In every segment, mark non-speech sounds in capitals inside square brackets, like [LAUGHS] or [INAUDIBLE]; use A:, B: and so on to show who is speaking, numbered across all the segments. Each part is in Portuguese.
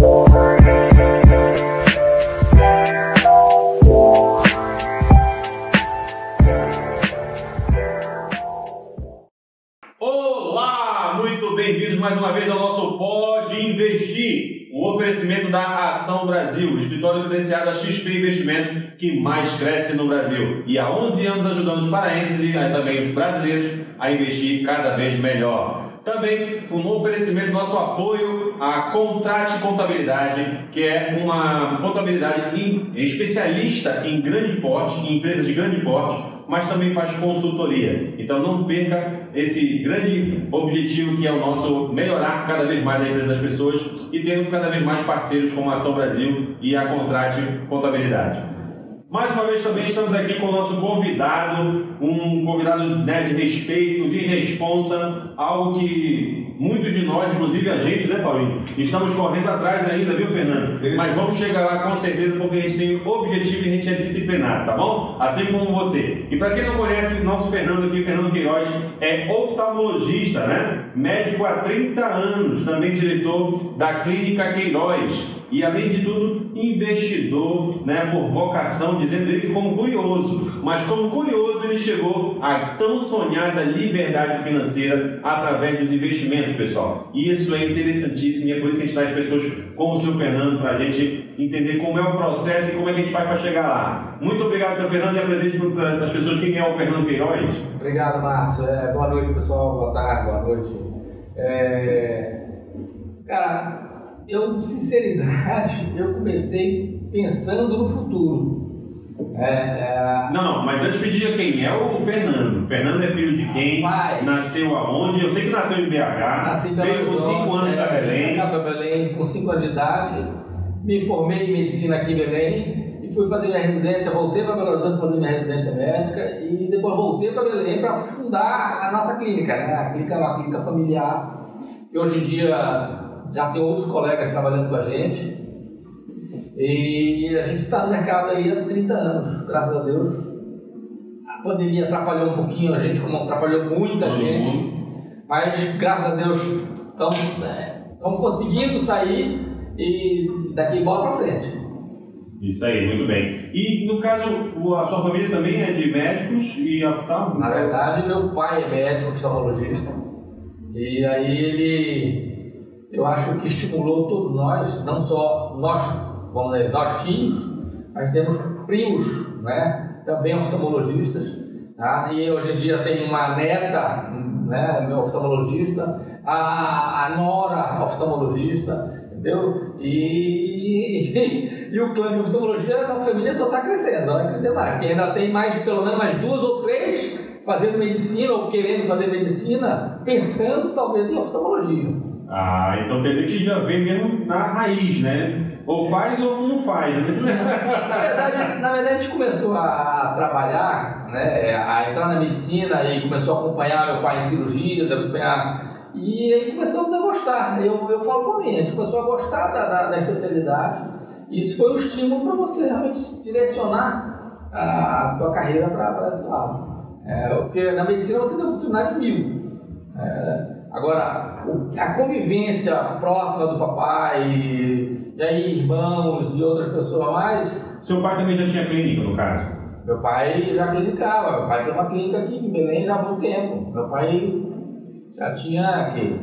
A: Olá, muito bem-vindos mais uma vez ao nosso Pode Investir, o oferecimento da Ação Brasil, escritório credenciado da XP Investimentos que mais cresce no Brasil e há 11 anos ajudando os paraenses e também os brasileiros a investir cada vez melhor. Também um oferecimento, nosso apoio à Contrate Contabilidade, que é uma contabilidade especialista em grande porte, em empresas de grande porte, mas também faz consultoria. Então não perca esse grande objetivo que é o nosso melhorar cada vez mais a empresa das pessoas e ter cada vez mais parceiros como a Ação Brasil e a Contrate Contabilidade. Mais uma vez também estamos aqui com o nosso convidado, um convidado né, de respeito, de responsa, algo que muitos de nós, inclusive a gente, né, Paulinho, estamos correndo atrás ainda, viu, Fernando? Mas vamos chegar lá com certeza, porque a gente tem objetivo e a gente é disciplinado, tá bom? Assim como você. E para quem não conhece, nosso Fernando aqui, Fernando Queiroz, é oftalmologista, né? Médico há 30 anos, também diretor da Clínica Queiroz e além de tudo, investidor né, por vocação, dizendo ele como curioso. Mas como curioso, ele chegou à tão sonhada liberdade financeira através dos investimentos, pessoal. E isso é interessantíssimo e é por isso que a gente traz pessoas como o seu Fernando para a gente entender como é o processo e como é que a gente faz para chegar lá. Muito obrigado, seu Fernando, e apresente para as pessoas quem é o Fernando Queiroz.
B: Obrigado, Márcio. É, boa noite, pessoal. Boa tarde, boa noite. É... Cara, eu, sinceridade, [LAUGHS] eu comecei pensando no futuro.
A: É, é... Não, não, mas antes pedia quem é o Fernando. Fernando é filho de quem?
B: Pai.
A: Nasceu aonde? Eu sei que nasceu em BH.
B: Nasci em
A: Veio com 5 anos
B: é,
A: para Belém.
B: para Belém, com 5 anos de idade. Me formei em medicina aqui em Belém e fui fazer minha residência. Voltei para Belo Horizonte fazer minha residência médica e depois voltei para Belém para fundar a nossa clínica. Né? A clínica é uma clínica familiar que hoje em dia já tem outros colegas trabalhando com a gente. E a gente está no mercado aí há 30 anos, graças a Deus. A pandemia atrapalhou um pouquinho a gente, como atrapalhou muita gente. Mas graças a Deus estamos, é, estamos conseguindo sair e daqui bola para frente.
A: Isso aí, muito bem. E no caso, a sua família também é de médicos e oftalmo?
B: Na verdade, meu pai é médico oftalmologista. E aí ele eu acho que estimulou todos nós, não só nós, vamos dizer, nós filhos, mas temos primos, né, também oftalmologistas, tá? e hoje em dia tem uma neta, né, meu oftalmologista, a, a nora oftalmologista, entendeu? E, e, [LAUGHS] e o clã de oftalmologia da família só está crescendo, vai crescer mais, porque ainda tem mais, pelo menos mais duas ou três fazendo medicina ou querendo fazer medicina, pensando talvez em oftalmologia.
A: Ah, então quer dizer que já vem mesmo na raiz, né? Ou faz ou não faz, né?
B: na, verdade, na verdade, a gente começou a trabalhar, né, a entrar na medicina e começou a acompanhar meu pai em cirurgias, acompanhar. E aí começamos a gostar. Eu, eu falo por mim, a gente começou a gostar da, da, da especialidade. E isso foi um estímulo para você realmente direcionar a, tua carreira para esse lado. É, porque na medicina você tem oportunidade mil. É, Agora, a convivência próxima do papai, e aí irmãos e outras pessoas mais.
A: Seu pai também já tinha clínica, no caso?
B: Meu pai já clinicava. Meu pai tem uma clínica aqui em Belém já há muito tempo. Meu pai já tinha aqui,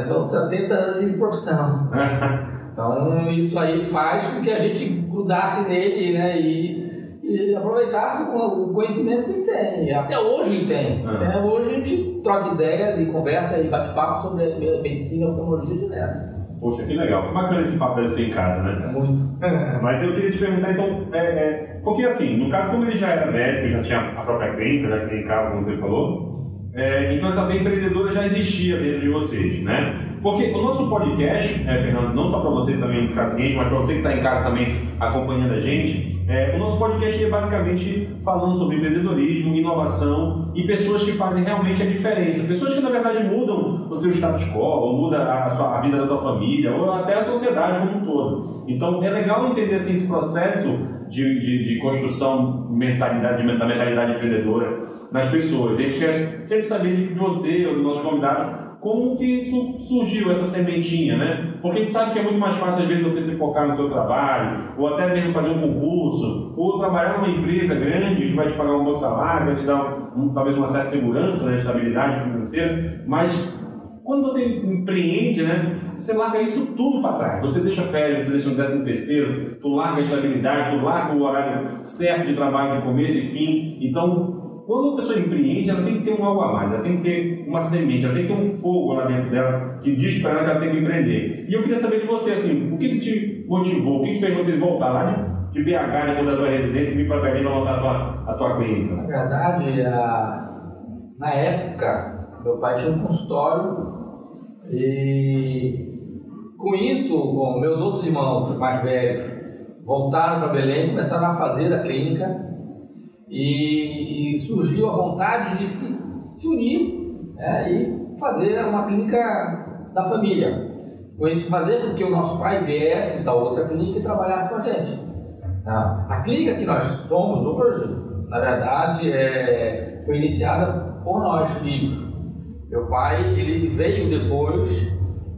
B: são 70 anos de profissão. [LAUGHS] então, isso aí faz com que a gente grudasse nele, né? E e aproveitasse o conhecimento que tem. Até hoje tem. Ah. Até hoje gente troca ideias e conversa e bate papo sobre medicina e oftalmologia direto.
A: Poxa, que legal. Que bacana esse papo deve ser em casa, né?
B: É muito. [LAUGHS]
A: Mas eu queria te perguntar, então, é, é, porque assim, no caso, como ele já era médico, já tinha a própria clínica, já clinicava, como você falou, é, então essa veia empreendedora já existia dentro de vocês, né? Porque o nosso podcast, é, Fernando, não só para você também ficar ciente, mas para você que está em casa também acompanhando a gente, é, o nosso podcast é basicamente falando sobre empreendedorismo, inovação e pessoas que fazem realmente a diferença. Pessoas que na verdade mudam o seu status quo, ou mudam a, sua, a vida da sua família, ou até a sociedade como um todo. Então é legal entender assim, esse processo de, de, de construção mentalidade, da mentalidade empreendedora nas pessoas. A gente quer sempre saber de você ou dos nossos convidados como que surgiu, essa sementinha, né? Porque a gente sabe que é muito mais fácil, às vezes, você se focar no seu trabalho, ou até mesmo fazer um concurso, ou trabalhar numa empresa grande que vai te pagar um bom salário, vai te dar um, talvez uma certa segurança, né, estabilidade financeira, mas quando você empreende, né, você larga isso tudo para trás. Você deixa férias, você deixa um décimo terceiro, tu larga a estabilidade, tu larga o horário certo de trabalho de começo e fim. Então, quando a pessoa empreende, ela tem que ter um algo a mais, ela tem que ter uma semente, ela tem que ter um fogo lá dentro dela que diz para ela que ela tem que empreender. E eu queria saber de você, assim, o que, que te motivou, o que, que fez você voltar lá de, de BH, depois da tua residência, e vir para Berlim para montar a tua, a tua clínica?
B: Na verdade, a... na época, meu pai tinha um consultório e com isso, com meus outros irmãos mais velhos voltaram para Belém, começaram a fazer a clínica e, e surgiu a vontade de se, se unir né, e fazer uma clínica da família. Com isso, fazer com que o nosso pai viesse da outra clínica e trabalhasse com a gente. Tá? A clínica que nós somos hoje, na verdade, é, foi iniciada por nós, filhos. Meu pai, ele veio depois,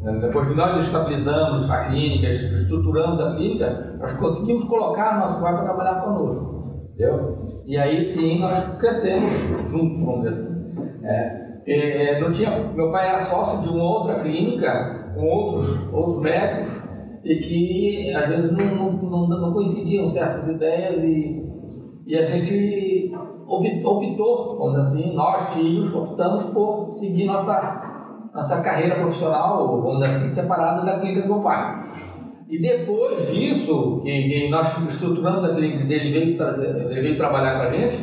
B: né, depois que nós estabilizamos a clínica, estruturamos a clínica, nós conseguimos colocar nosso pai para trabalhar conosco, entendeu? E aí sim nós crescemos juntos, vamos dizer assim. É, é, não tinha, meu pai era sócio de uma outra clínica com outros, outros médicos e que às vezes não, não, não, não coincidiam certas ideias e, e a gente optou, vamos dizer assim, nós filhos optamos por seguir nossa, nossa carreira profissional, vamos dizer assim, separada da clínica do meu pai. E depois disso, que, nós estruturamos a clínica, ele veio, trazer, ele veio trabalhar com a gente,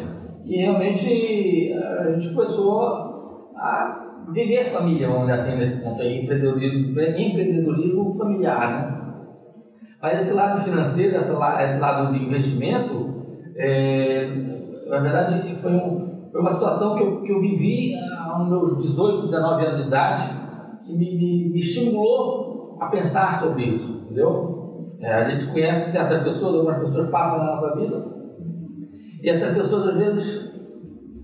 B: e realmente a gente começou a viver família, vamos dizer assim, nesse ponto aí, empreendedorismo, empreendedorismo familiar, né? Mas esse lado financeiro, esse lado, de investimento, é, na verdade, foi, um, foi uma situação que eu, que eu vivi aos meus 18, 19 anos de idade, que me, me, me estimulou a pensar sobre isso, entendeu? É, a gente conhece certas pessoas, algumas pessoas passam na nossa vida, e essas pessoas às vezes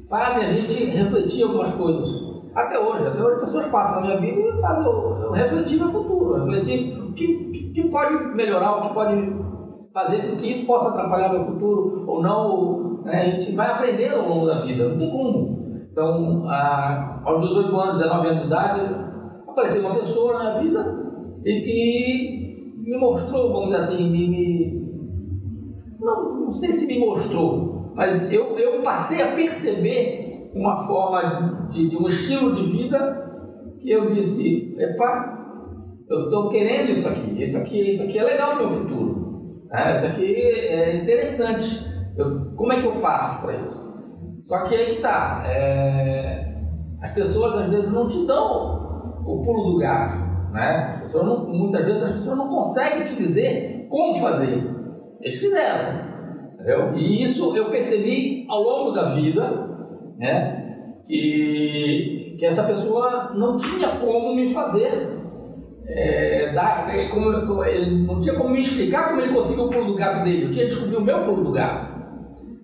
B: fazem a gente refletir algumas coisas. Até hoje, até hoje pessoas passam na minha vida e fazem eu, eu refletir no futuro, refletir o que, que pode melhorar, o que pode fazer com que isso possa atrapalhar meu futuro ou não, né? A gente vai aprendendo ao longo da vida, não tem como. Então, a, aos 18 anos, 19 anos de idade, apareceu uma pessoa na minha vida e que me mostrou, vamos dizer assim, me, me não, não sei se me mostrou, mas eu, eu passei a perceber uma forma de, de um estilo de vida que eu disse, epa, eu estou querendo isso aqui, isso aqui, isso aqui é legal no meu futuro, né? isso aqui é interessante. Eu, como é que eu faço para isso? Só que aí que. É, as pessoas às vezes não te dão o pulo do gato. Né? As pessoas não, muitas vezes as pessoas não conseguem te dizer como fazer. Eles fizeram. Entendeu? E isso eu percebi ao longo da vida, né? Que, que essa pessoa não tinha como me fazer é, dar, é, como, ele não tinha como me explicar como ele conseguiu o pulo do gato dele. Eu tinha que descobrir o meu pulo do gato.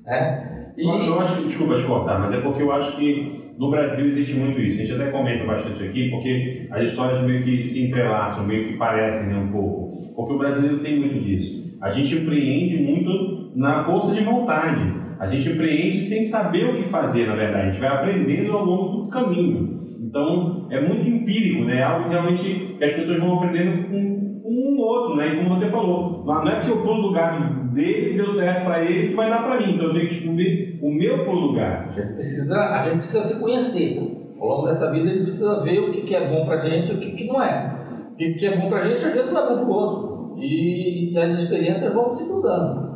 B: É.
A: E... Eu, eu acho, desculpa te cortar, mas é porque eu acho que no Brasil existe muito isso. A gente até comenta bastante aqui, porque as histórias meio que se entrelaçam, meio que parecem né, um pouco. Porque o brasileiro tem muito disso. A gente empreende muito na força de vontade. A gente empreende sem saber o que fazer, na verdade. A gente vai aprendendo ao longo do caminho. Então, é muito empírico, né? É algo realmente que as pessoas vão aprendendo com um outro, né? E como você falou, não é porque o pulo do gato dele deu certo para ele que vai dar para mim, então eu tenho que descobrir o meu gato.
B: A gente precisa, a gente precisa se conhecer. Ao longo dessa vida a gente precisa ver o que, que é bom para gente e o que, que não é. O que, que é bom para gente às vezes não é bom para o outro. E, e as experiências vão se cruzando.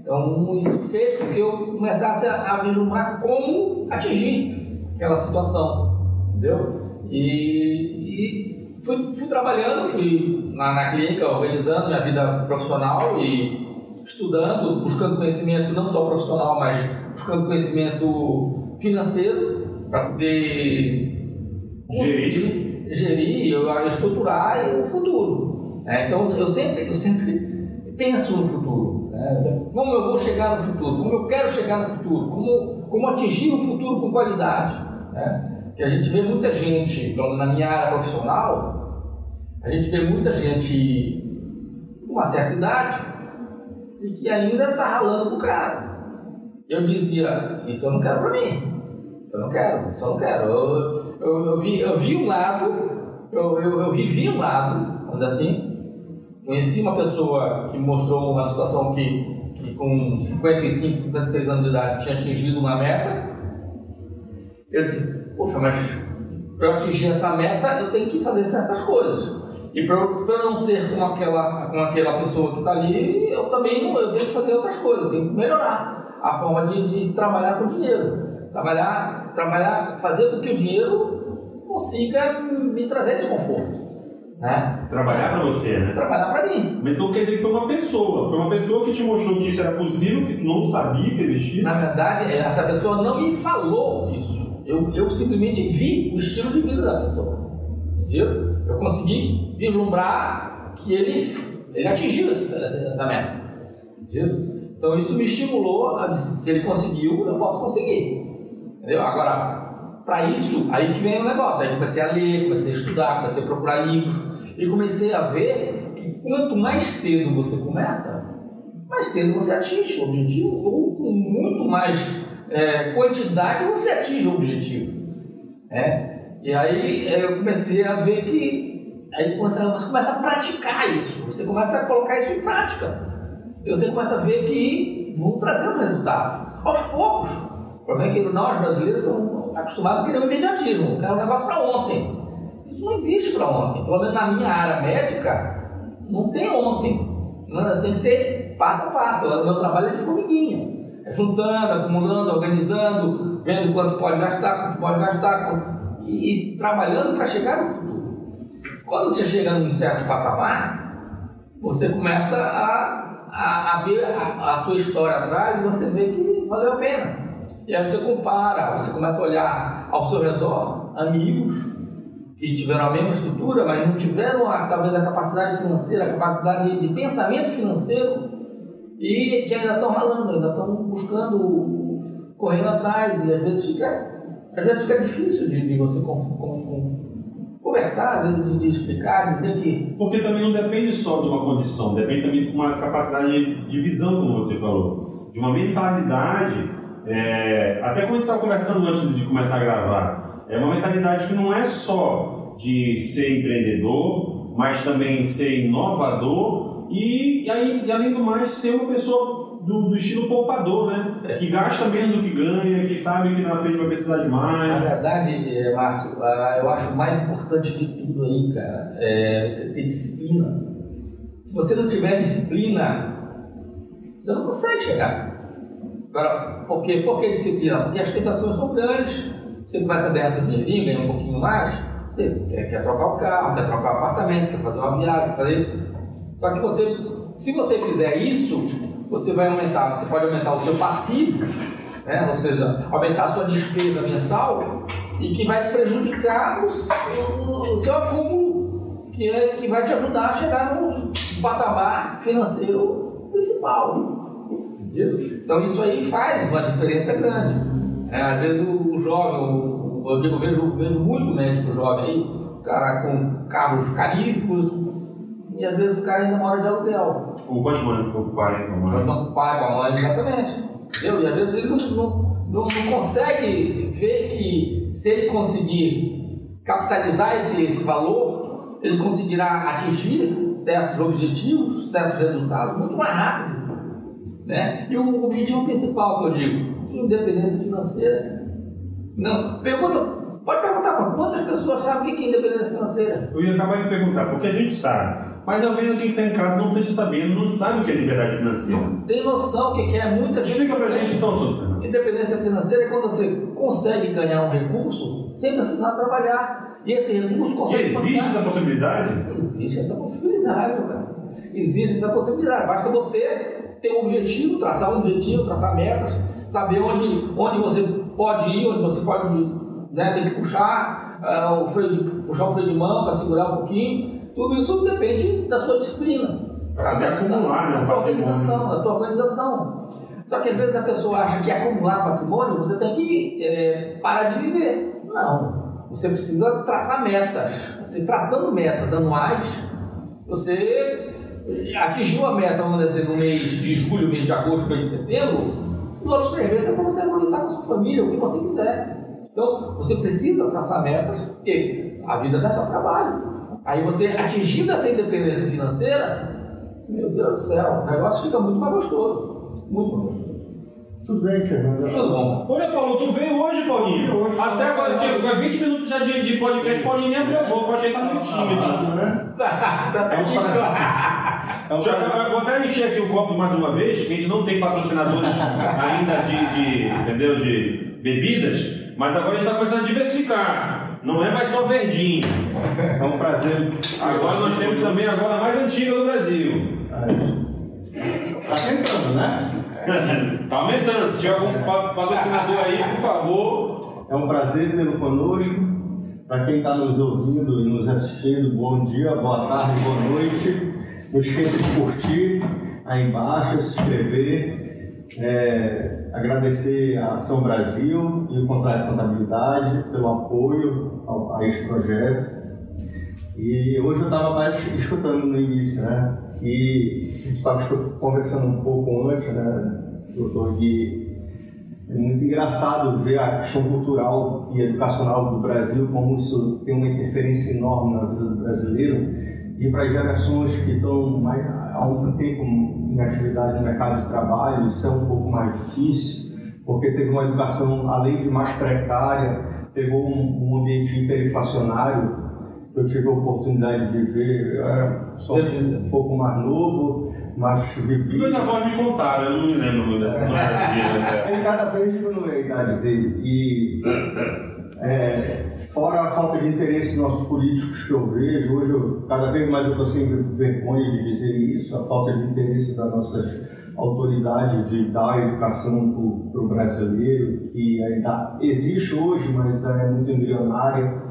B: Então isso fez com que eu começasse a, a vislumbrar como atingir aquela situação, entendeu? E, e fui, fui trabalhando, fui na, na clínica organizando minha vida profissional e estudando, buscando conhecimento não só profissional, mas buscando conhecimento financeiro para poder gerir, gerir estruturar o futuro. É, então eu sempre, eu sempre penso no futuro. Né? Como eu vou chegar no futuro? Como eu quero chegar no futuro? Como, como atingir um futuro com qualidade? Né? que a gente vê muita gente, na minha área profissional, a gente vê muita gente com uma certa idade e que ainda está ralando pro cara. Eu dizia, isso eu não quero para mim. Eu não quero, isso eu não quero. Eu, eu, eu, vi, eu vi um lado, eu, eu, eu vivi um lado, vamos assim, conheci uma pessoa que mostrou uma situação que, que com 55, 56 anos de idade tinha atingido uma meta. Eu disse, poxa, mas para atingir essa meta eu tenho que fazer certas coisas. E para eu não ser como aquela, como aquela pessoa que está ali, eu também eu tenho que fazer outras coisas, tenho que melhorar a forma de, de trabalhar com dinheiro. Trabalhar, trabalhar, fazer com que o dinheiro consiga me trazer desconforto. Né?
A: Trabalhar para você, né?
B: Trabalhar para mim.
A: Então quer dizer que foi uma pessoa, foi uma pessoa que te mostrou que isso era possível, que tu não sabia que existia?
B: Na verdade, essa pessoa não me falou isso. Eu, eu simplesmente vi o estilo de vida da pessoa. Entendeu? Eu consegui vislumbrar que ele, ele atingiu essa, essa meta. Entendeu? Então isso me estimulou a se ele conseguiu, eu posso conseguir. Entendeu? Agora, para isso, aí que vem o negócio. Aí comecei a ler, comecei a estudar, comecei a procurar livros e comecei a ver que quanto mais cedo você começa, mais cedo você atinge o objetivo, ou com muito mais é, quantidade você atinge o objetivo. É? E aí é, eu comecei a ver que aí você, você começa a praticar isso, você começa a colocar isso em prática. E você começa a ver que vão trazer um resultado. Aos poucos. O problema é que nós brasileiros estamos acostumados a querer um imediatismo, querer um negócio para ontem. Isso não existe para ontem. Pelo menos na minha área médica, não tem ontem. Tem que ser passo a passo. O meu trabalho é de formiguinha. É juntando, acumulando, organizando, vendo quanto pode gastar, quanto pode gastar, e, e trabalhando para chegar no futuro. Quando você chega num certo patamar, você começa a, a, a ver a, a, sua história atrás e você vê que valeu a pena. E aí você compara, você começa a olhar ao seu redor amigos que tiveram a mesma estrutura, mas não tiveram talvez a capacidade financeira, a capacidade de, de pensamento financeiro e que ainda estão ralando, ainda estão buscando, correndo atrás e às vezes fica às vezes fica difícil de, de você com, com, com, conversar, às vezes de, de, explicar, dizer que.
A: Porque também não depende só de uma condição, depende também de uma capacidade de visão, como você falou, de uma mentalidade. É, até quando a gente estava conversando antes de começar a gravar, é uma mentalidade que não é só de ser empreendedor, mas também ser inovador e, e, aí, e além do mais ser uma pessoa do, do, estilo poupador, né? É. Que gasta menos do que ganha, que sabe que na frente vai precisar de mais.
B: Na verdade, é, Márcio, eu acho o mais importante de tudo aí, cara, é você ter disciplina. Se você não tiver disciplina, você não consegue chegar. Agora, por quê? Por que disciplina? Porque as tentações são grandes. Você começa a ganhar seu dinheirinho, ganha um pouquinho mais, você quer, quer trocar o carro, quer trocar o apartamento, quer fazer uma viagem, quer fazer isso. Só que você, se você fizer isso, você vai aumentar, você pode aumentar o seu passivo, né? ou seja, aumentar a sua despesa mensal e que vai prejudicar o, seu acúmulo, que, é, que vai te ajudar a chegar no patamar financeiro principal. Entendeu? Então isso aí faz uma diferença grande. É, às vezes o, o jovem, eu, vejo, vejo muito médico jovem aí, cara com carros caríssimos, e às vezes o cara ainda mora de aluguel.
A: O pode morar com o pai, com a mãe.
B: Com o pai, com a mãe, exatamente. Entendeu? E às vezes ele não, não, não, não consegue ver que se ele conseguir capitalizar esse, esse valor, ele conseguirá atingir certos objetivos, certos resultados muito mais rápido. Né? E o objetivo principal que eu digo, independência financeira. Não, pergunta, pode perguntar para quantas pessoas sabem o que é independência financeira?
A: Eu ia acabar de perguntar, porque a gente sabe. Mas alguém aqui que está em casa não esteja sabendo, não sabe o que é liberdade financeira.
B: Tem noção o que é muita
A: gente. Explica pra gente então, doutor Fernando.
B: Independência financeira é quando você consegue ganhar um recurso sem precisar trabalhar. E esse recurso consegue.
A: Existe essa possibilidade?
B: Existe essa possibilidade, cara. Existe essa possibilidade. Basta você ter um objetivo, traçar um objetivo, traçar metas, saber onde, onde você pode ir, onde você pode né, ter que puxar, uh, o freio de, puxar o freio de mão para segurar um pouquinho tudo isso depende da sua disciplina.
A: Para me acumular,
B: né? Da tua organização, da tua organização. Só que às vezes a pessoa acha que acumular patrimônio você tem que é, parar de viver. Não. você precisa traçar metas. Você traçando metas anuais, você atingiu a meta, vamos dizer, no mês de julho, mês de agosto, mês de setembro, os outros três meses é para você aproveitar com a sua família, o que você quiser. Então, você precisa traçar metas, porque a vida não é só trabalho. Aí você atingindo essa independência financeira, meu Deus do céu, o negócio fica muito mais gostoso. Muito mais gostoso.
C: Tudo bem, Fernando.
B: Tudo bom.
A: Olha, Paulo, tu veio hoje, Paulinho.
C: Hoje,
A: Até
C: tá
A: agora, tinha 20 minutos já de, de podcast, Paulinho nem abriu a boca, achei que tá muito tímido.
C: né? [LAUGHS]
B: Tá, tá, tá
C: É um
B: tímido.
C: É um
A: Já, eu vou até encher aqui o copo mais uma vez, que a gente não tem patrocinadores [LAUGHS] ainda de, de, entendeu, de bebidas, mas agora a gente está começando a diversificar. Não é mais só verdinho.
C: É um prazer.
A: Agora nós temos também agora a mais antiga do Brasil.
C: Tá tentando, né? [LAUGHS]
A: tá aumentando. Se tiver algum pa- patrocinador aí, por favor.
C: É um prazer tê-lo conosco. Para quem está nos ouvindo e nos assistindo, bom dia, boa tarde, boa noite. Não esqueça de curtir aí embaixo, se inscrever, é, agradecer a Ação Brasil e o Contrato de Contabilidade pelo apoio ao- a esse projeto. E hoje eu estava escutando no início, né? E a gente estava conversando um pouco antes, né, doutor, e é muito engraçado ver a questão cultural e educacional do Brasil, como isso tem uma interferência enorme na vida do brasileiro. E para gerações que estão mais, há algum tempo em atividade no mercado de trabalho, isso é um pouco mais difícil, porque teve uma educação, além de mais precária, pegou um, um ambiente hiperinflacionário, que eu tive a oportunidade de viver, eu era só um pouco mais novo, mas vivi.
A: Meus avós me contaram, eu não me lembro muito dessa é. [LAUGHS]
C: Ele cada vez diminui a idade dele. E é, fora a falta de interesse dos nossos políticos que eu vejo, hoje eu, cada vez mais eu estou sem vergonha de dizer isso, a falta de interesse das nossas autoridades de dar educação para o brasileiro, que ainda existe hoje, mas ainda é muito embrionária.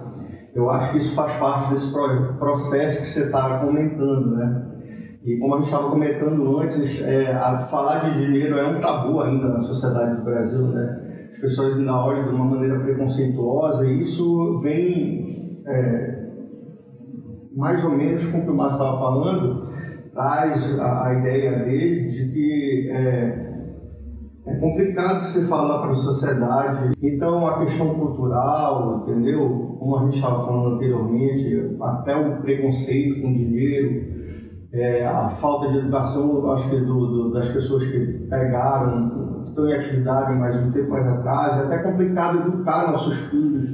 C: Eu acho que isso faz parte desse pro- processo que você está comentando, né? E como a gente estava comentando antes, é, falar de dinheiro é um tabu ainda na sociedade do Brasil, né? As pessoas olham de uma maneira preconceituosa e isso vem é, mais ou menos com o que o Márcio estava falando, traz a, a ideia dele de que é, é complicado se falar para a sociedade. Então, a questão cultural, entendeu? Como a gente estava falando anteriormente, até o preconceito com dinheiro, é, a falta de educação, acho que do, do- das pessoas que pegaram, estão em atividade mais um tempo mais atrás, é até complicado educar nossos filhos,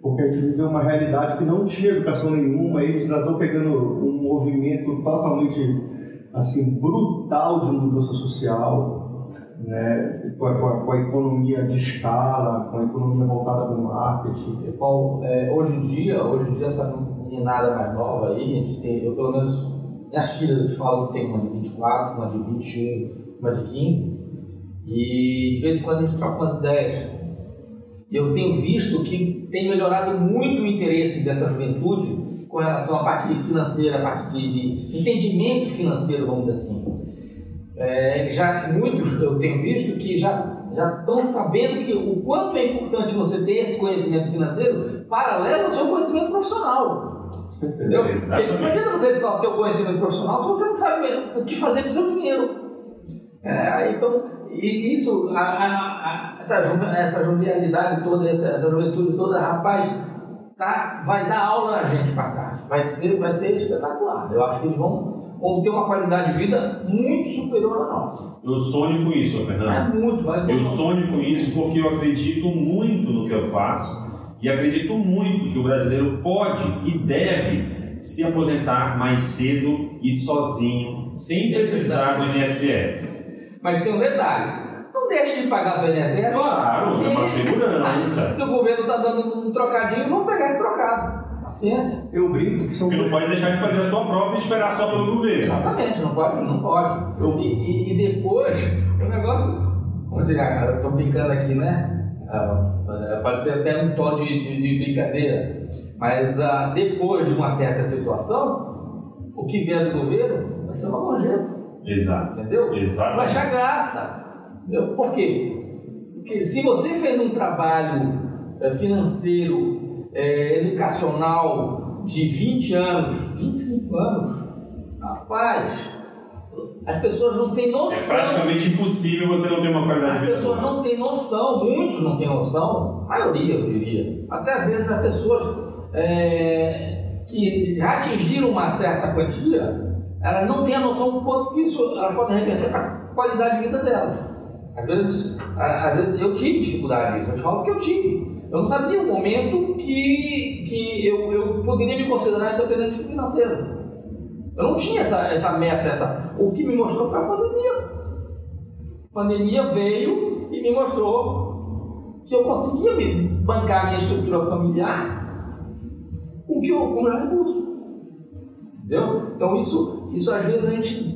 C: porque a gente viveu uma realidade que não tinha educação nenhuma, eles ainda estão pegando um movimento totalmente assim brutal de mudança social, né, com a, com a- com a economia de escala, com a economia voltada para o marketing.
B: Paulo, é, hoje em dia, hoje em dia essa meninada mais nova aí, a gente tem, eu pelo menos, minhas filhas eu te falo que tem uma de 24, uma de 21, uma de 15, e de vez em quando a gente troca umas ideias. E eu tenho visto que tem melhorado muito o interesse dessa juventude com relação à parte financeira, a parte de, de entendimento financeiro, vamos dizer assim. É, já muitos eu tenho visto que já já estão sabendo que o quanto é importante você ter esse conhecimento financeiro paralelo ao seu conhecimento profissional. Entendeu?
A: Exatamente.
B: Porque Não adianta você só ter o conhecimento profissional se você não sabe o que fazer com o seu dinheiro. É, então, e isso, a, a- a- essa, ju- essa jovialidade toda, essa, essa juventude toda, rapaz, tá, vai dar aula na gente para tarde. Vai ser, vai ser espetacular. Eu acho que eles vão, vão ter uma qualidade de vida muito superior à nossa.
A: Eu sonho com isso, Fernando.
B: É muito, vai
A: Eu sonho com isso porque eu acredito muito no que eu faço e acredito muito que o brasileiro pode e deve se aposentar mais cedo e sozinho, sem precisar do INSS.
B: Mas tem um detalhe. Não deixe de pagar seu INSS.
A: Claro, é uma segurança.
B: Se o governo está dando um trocadinho, vamos pegar esse trocado. Paciência.
C: Eu brinco que são
A: Porque não pode deixar de fazer a sua própria e esperar só pelo governo.
B: Exatamente, não pode, não pode. E, e- e depois, o negócio. Vamos dizer, eu estou brincando aqui, né? Ah, pode ser até um tom de, de- de brincadeira, mas ah, depois de uma certa situação, o que vier do governo vai ser uma gorjeta,
A: Exato.
B: entendeu? Vai
A: Exatamente.
B: achar graça. Entendeu? Por quê? Porque se você fez um trabalho eh, financeiro é, educacional de 20 anos, 25 anos, rapaz, as pessoas não têm
A: É
B: noção.
A: praticamente impossível você não ter uma qualidade
B: As
A: de vida.
B: pessoas
A: boa.
B: não têm noção, muitos não têm noção, a maioria eu diria. Até às vezes as pessoas é, que já atingiram uma certa quantia, elas não têm a noção do quanto que isso elas podem reverter para a qualidade de vida delas. Às vezes, às vezes eu tive dificuldade nisso, eu te falo que eu tive. Eu não sabia o momento que, que eu, eu poderia me considerar independente financeiro. Eu não tinha essa, essa meta, essa. O que me mostrou foi a pandemia. A pandemia veio e me mostrou que eu conseguia bancar minha estrutura familiar com que eu, com o meu recurso. Entendeu? Então isso, isso às vezes a gente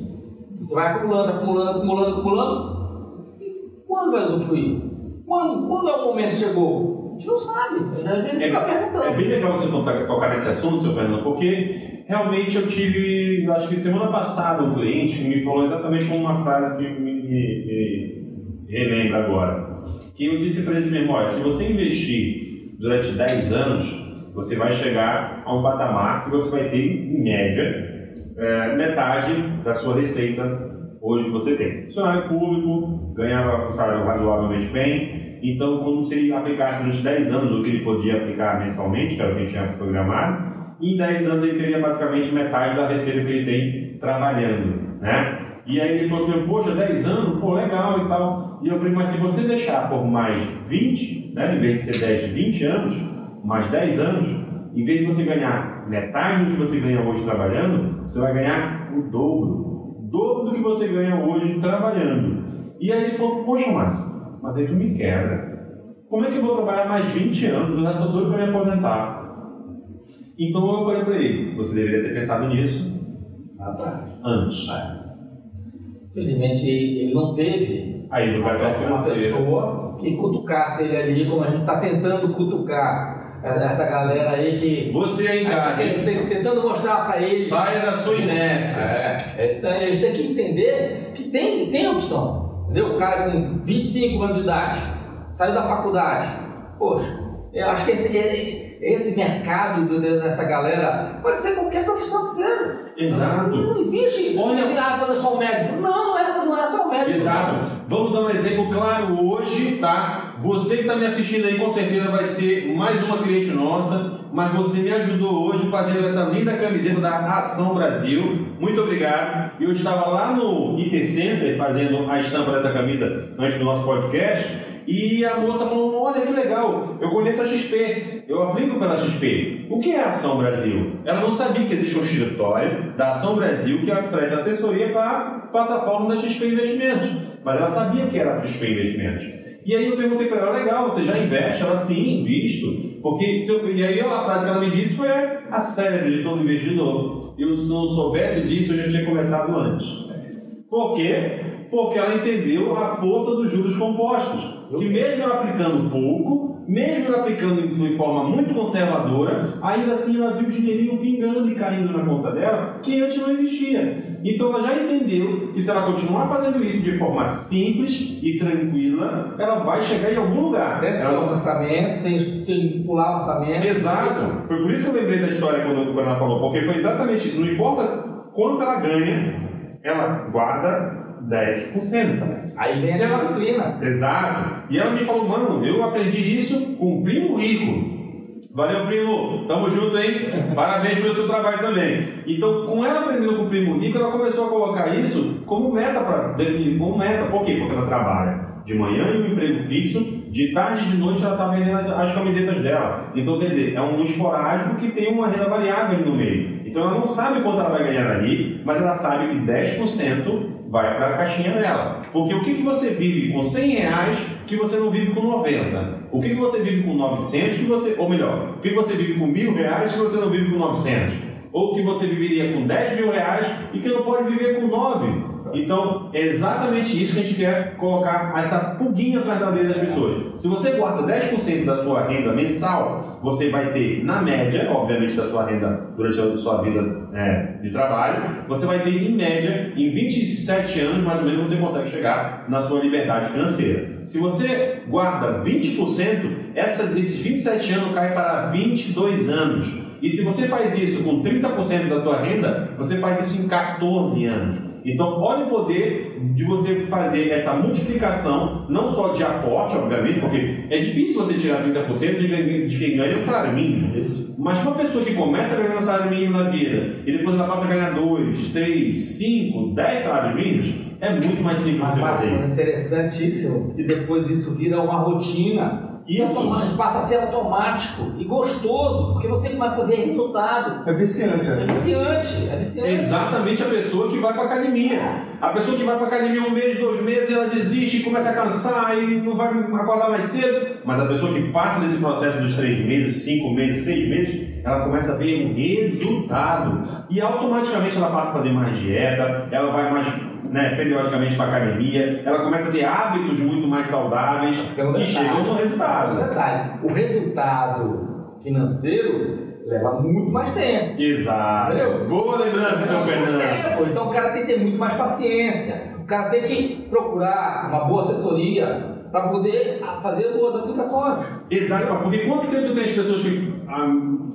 B: você vai acumulando, acumulando, acumulando, acumulando. E quando vai usufruir? Quando, quando é o momento que chegou? A gente não sabe. A gente fica perguntando.
A: É bem legal você tocar, tocar nesse assunto, seu Fernando, porque realmente eu tive, eu acho que semana passada, um cliente que me falou exatamente uma frase que me, me- me relembra agora. Que eu disse para esse mesmo, olha, se você investir durante 10 anos, você vai chegar a um patamar que você vai ter, em média, é, metade da sua receita hoje que você tem. Funcionário público, ganhava um salário razoavelmente bem, então quando se aplicasse durante 10 anos o que ele podia aplicar mensalmente, que era o que a gente tinha programado, em 10 anos ele teria basicamente metade da receita que ele tem trabalhando, né? E aí ele falou assim, poxa, 10 anos, pô, legal e tal. E eu falei, mas se você deixar por mais 20, né, em vez de ser 10, 20 anos, mais 10 anos, em vez de você ganhar metade do que você ganha hoje trabalhando, você vai ganhar o dobro. O dobro do que você ganha hoje trabalhando. E aí ele falou, poxa, Márcio, mas aí tu me quebra. Como é que eu vou trabalhar mais 20 anos? Eu já estou doido para me aposentar. Então eu falei para ele, você deveria ter pensado nisso
B: atrás.
A: antes.
B: Felizmente ele não teve
A: A educação
B: uma
A: financeira.
B: pessoa que cutucasse ele ali, como a gente está tentando cutucar essa galera aí que.
A: Você aí em casa,
B: Tentando mostrar para eles.
A: saia da sua inércia.
B: É, eles têm- eles têm que entender que tem, tem opção. Entendeu? O cara com 25 anos de idade, saiu da faculdade. Poxa, eu acho que esse, esse mercado do- dessa galera pode ser qualquer profissão que seja.
A: Exato.
B: E não existe.
A: Olha-
B: ah, quando é só o médico. Não, não é, não é só o médico.
A: Exato. Vamos dar um exemplo claro hoje, tá? Você que está me assistindo aí com certeza vai ser mais uma cliente nossa, mas você me ajudou hoje fazendo essa linda camiseta da Ação Brasil. Muito obrigado. Eu estava lá no IT Center fazendo a estampa dessa camisa antes do nosso podcast. E a moça falou: Olha que legal, eu conheço a XP, eu aplico pela XP. O que é a Ação Brasil? Ela não sabia que existe um escritório da Ação Brasil que presta assessoria para a plataforma da XP Investimentos, mas ela sabia que era a XP Investimentos. E aí eu perguntei para ela: Legal, você já investe? Ela sim, invisto. Porque se eu, e aí a frase que ela me disse foi a célebre de todo investidor. Eu se não soubesse disso, eu já tinha começado antes. Por quê? Porque ela entendeu a força dos juros compostos. Que mesmo aplicando pouco, mesmo ela aplicando de forma muito conservadora, ainda assim ela viu o dinheirinho pingando e caindo na conta dela, que antes não existia. Então ela já entendeu que se ela continuar fazendo isso de forma simples e tranquila, ela vai chegar em algum lugar.
B: Dentro do
A: Ela-
B: seu orçamento, sem, sem pular o orçamento.
A: Exato. Foi por isso que eu lembrei da história quando, quando ela falou, porque foi exatamente isso. Não importa quanto ela ganha, ela guarda 10% também.
B: Aí vem
A: Se
B: a
A: ela-
B: disciplina.
A: Exato. E ela me falou, mano, eu aprendi isso com um primo rico. Valeu, primo. Tamo junto, hein? Parabéns pelo seu trabalho também. Então, com ela aprendendo com o primo rico, ela começou a colocar isso como meta para definir, como meta. Por quê? Porque ela trabalha de manhã em um emprego fixo, de tarde e de noite ela está vendendo as, as camisetas dela. Então, quer dizer, é um esporádico que tem uma renda variável ali no meio. Então, ela não sabe quanto ela vai ganhar ali, mas ela sabe que 10% vai para a caixinha dela. Porque o que, que você vive com 100 reais que você não vive com 90? O que, que você vive com 900 que você... Ou melhor, o que, que você vive com mil reais que você não vive com 900? Ou que você viveria com 10 mil reais e que não pode viver com 9? Então, é exatamente isso que a gente quer colocar essa pulguinha atrás da orelha das pessoas. Se você guarda 10% da sua renda mensal, você vai ter, na média, obviamente, da sua renda durante a sua vida é, de trabalho, você vai ter, em média, em 27 anos, mais ou menos, você consegue chegar na sua liberdade financeira. Se você guarda 20%, essa, esses 27 anos cai para 22 anos. E se você faz isso com 30% da tua renda, você faz isso em 14 anos. Então, olha o poder de você fazer essa multiplicação, não só de aporte, obviamente, porque é difícil você tirar 30% de, de quem ganha o salário mínimo. Isso. Mas uma pessoa que começa ganhando o salário mínimo na vida e depois ela passa a ganhar 2, 3, 5, 10 salários mínimos, é muito mais simples
B: Mas
A: você fazer
B: é interessantíssimo e depois isso vira uma rotina.
A: Isso.
B: Passa a ser automático e gostoso, porque você começa a ver resultado.
C: É viciante,
B: É
C: né?
B: viciante, é viciante.
A: É exatamente a pessoa que vai para academia. A pessoa que vai para academia um mês, dois meses, ela desiste, começa a cansar e não vai acordar mais cedo. Mas a pessoa que passa desse processo dos três meses, cinco meses, seis meses, ela começa a ver um resultado. E automaticamente ela passa a fazer mais dieta, ela vai mais né, periodicamente para academia, ela começa a ter hábitos muito mais saudáveis
B: um
A: e
B: detalhe,
A: chega no
B: tem um
A: resultado.
B: detalhe. O resultado financeiro leva muito mais tempo.
A: Exato.
B: Entendeu?
A: Boa lembrança, seu Fernando.
B: Então o cara tem que ter muito mais paciência. O cara tem que procurar uma boa assessoria para poder fazer boas aplicações.
A: Exato, porque quanto tempo tem as pessoas que ah,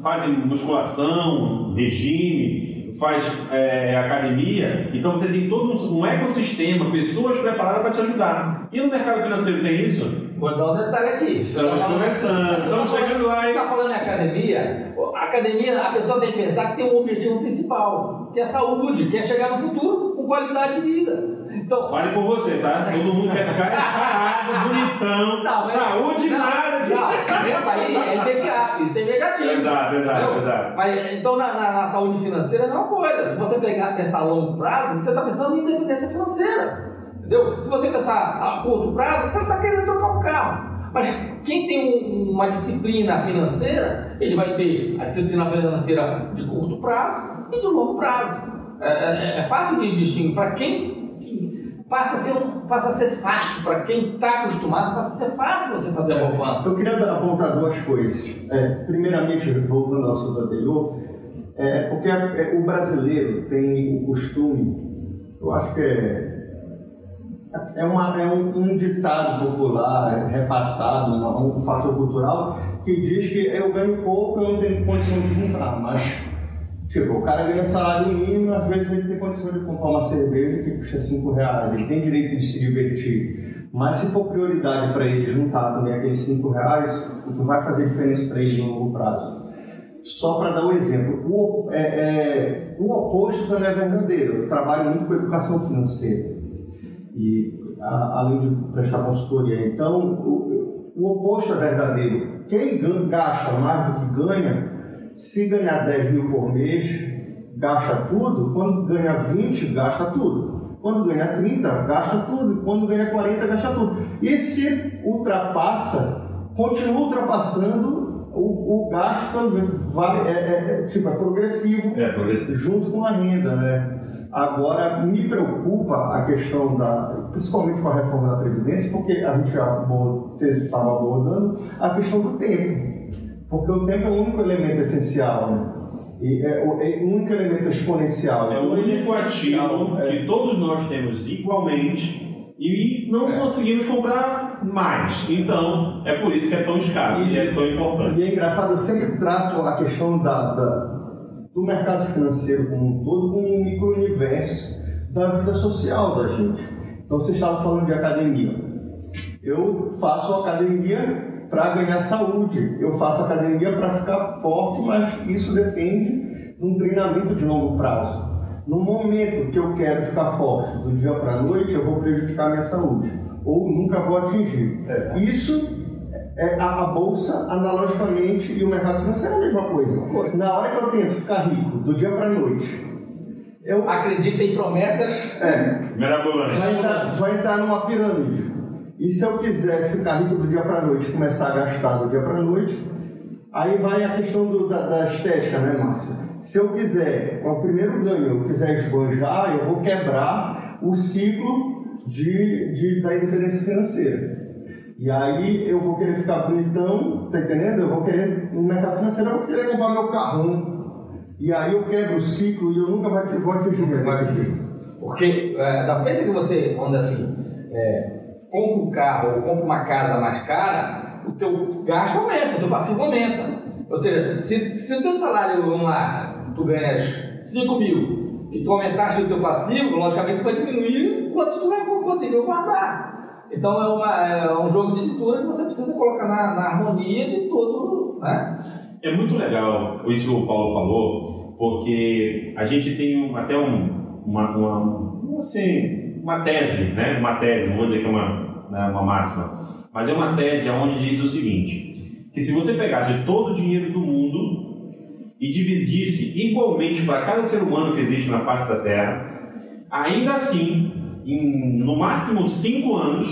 A: fazem musculação, regime, faz é, academia, então você tem todo um, um ecossistema, pessoas preparadas para te ajudar. E no mercado financeiro tem isso?
B: Vou dar um detalhe aqui.
A: Estamos
B: Tá
A: começando, estamos
B: tá falando-
A: chegando lá, hein?
B: Tá falando em academia? A academia, a pessoa tem que pensar que tem um objetivo principal, que é a saúde, que é chegar no futuro com qualidade de vida. Então,
A: Fale por você, tá? Todo mundo quer ficar [LAUGHS] sarado, bonitão,
B: Não,
A: saúde
B: não,
A: nada. de-
B: Não, isso aí é imediato, isso é imediato.
A: Exato, exato, exato.
B: Mas então na, na- na saúde financeira é a mesma coisa. Se você pegar pensar a longo prazo, você está pensando em independência financeira. Entendeu? Se você pensar a curto prazo, você está querendo trocar um carro. Mas quem tem um- uma disciplina financeira, ele vai ter a disciplina financeira de curto prazo e de longo prazo. É, é- é fácil de distinguir para quem passa a ser, passa a ser fácil, para quem está acostumado, passa a ser fácil você fazer a poupança.
C: Eu queria apontar duas coisas. É, primeiramente, voltando ao assunto anterior, é, porque é, o brasileiro tem o costume, eu acho que é, é, uma, é um, um ditado popular, é repassado, uma- um fator cultural, que diz que eu ganho pouco, eu não tenho condição de juntar, mas Tipo, o cara ganha salário mínimo, às vezes ele tem condição de comprar uma cerveja que custa 5 reais, ele tem direito de se divertir. Mas se for prioridade para ele juntar também aqueles 5 reais, vai fazer diferença para ele no longo prazo. Só para dar um exemplo, o, é, é, o oposto também é verdadeiro. Eu trabalho muito com educação financeira, e, a- além de prestar consultoria. Então, o, o oposto é verdadeiro. Quem gasta mais do que ganha, se ganhar 10 mil por mês, gasta tudo. Quando ganha 20, gasta tudo. Quando ganha 30, gasta tudo. Quando ganha 40, gasta tudo. E se ultrapassa, continua ultrapassando, o, o gasto vai, é, é- é, tipo, é progressivo
A: É, progressivo.
C: junto com a renda, né? Agora, me preocupa a questão da, principalmente com a reforma da Previdência, porque a gente já abordou, vocês estavam abordando, a questão do tempo. Porque o tempo é o único elemento essencial, né? E é o, é o único elemento exponencial.
A: É o único
C: essencial,
A: ativo
C: é.
A: que todos nós temos igualmente e não
B: É.
A: conseguimos comprar mais. Então, é por isso que é tão escasso e,
C: E-
A: é tão importante.
C: E é engraçado, eu sempre trato a questão da, da- do mercado financeiro como um todo como um micro-universo da vida social da gente. Então, você estava falando de academia. Eu faço academia para ganhar saúde, eu faço academia para ficar forte, mas isso depende de um treinamento de longo prazo. No momento que eu quero ficar forte, do dia para a noite, eu vou prejudicar a minha saúde, ou nunca vou atingir.
B: É.
C: Isso é, a, a bolsa, analogicamente, e o mercado financeiro é a mesma coisa.
B: coisa.
C: Na hora que eu tento ficar rico, do dia para a noite, eu
B: Acredita em promessas.
C: é, vai, entrar, vai entrar numa pirâmide. E se eu quiser ficar rico do dia para a noite, começar a gastar do dia para a noite, aí vai a questão do- da, da estética, né, Márcia? Se eu quiser, com o primeiro ganho, eu quiser esbanjar, eu vou quebrar o ciclo de, de, da independência financeira. E aí eu vou querer ficar bonitão, tá entendendo? Eu vou querer, no mercado financeiro, eu vou querer comprar meu carrão. E aí eu quebro o ciclo e eu nunca vou atingir meu objetivo.
B: Porque é, da feita que você, dizer assim, é, compra um carro ou compra uma casa mais cara, o teu gasto aumenta, o teu passivo aumenta. Ou seja, se, se o teu salário, vamos lá, tu ganhas 5 mil e tu aumentaste o teu passivo, logicamente tu vai diminuir quanto tu vai conseguir guardar. Então é, uma, é um jogo de cintura que você precisa colocar na, na harmonia de todo. Né?
A: É muito legal isso que o Paulo falou, porque a gente tem até um, uma, uma, assim, uma tese, né? uma tese, não vou dizer que é uma, né, uma máxima, mas é uma tese onde diz o seguinte, que se você pegasse todo o dinheiro do mundo e dividisse igualmente para cada ser humano que existe na face da Terra, ainda assim em no máximo cinco anos,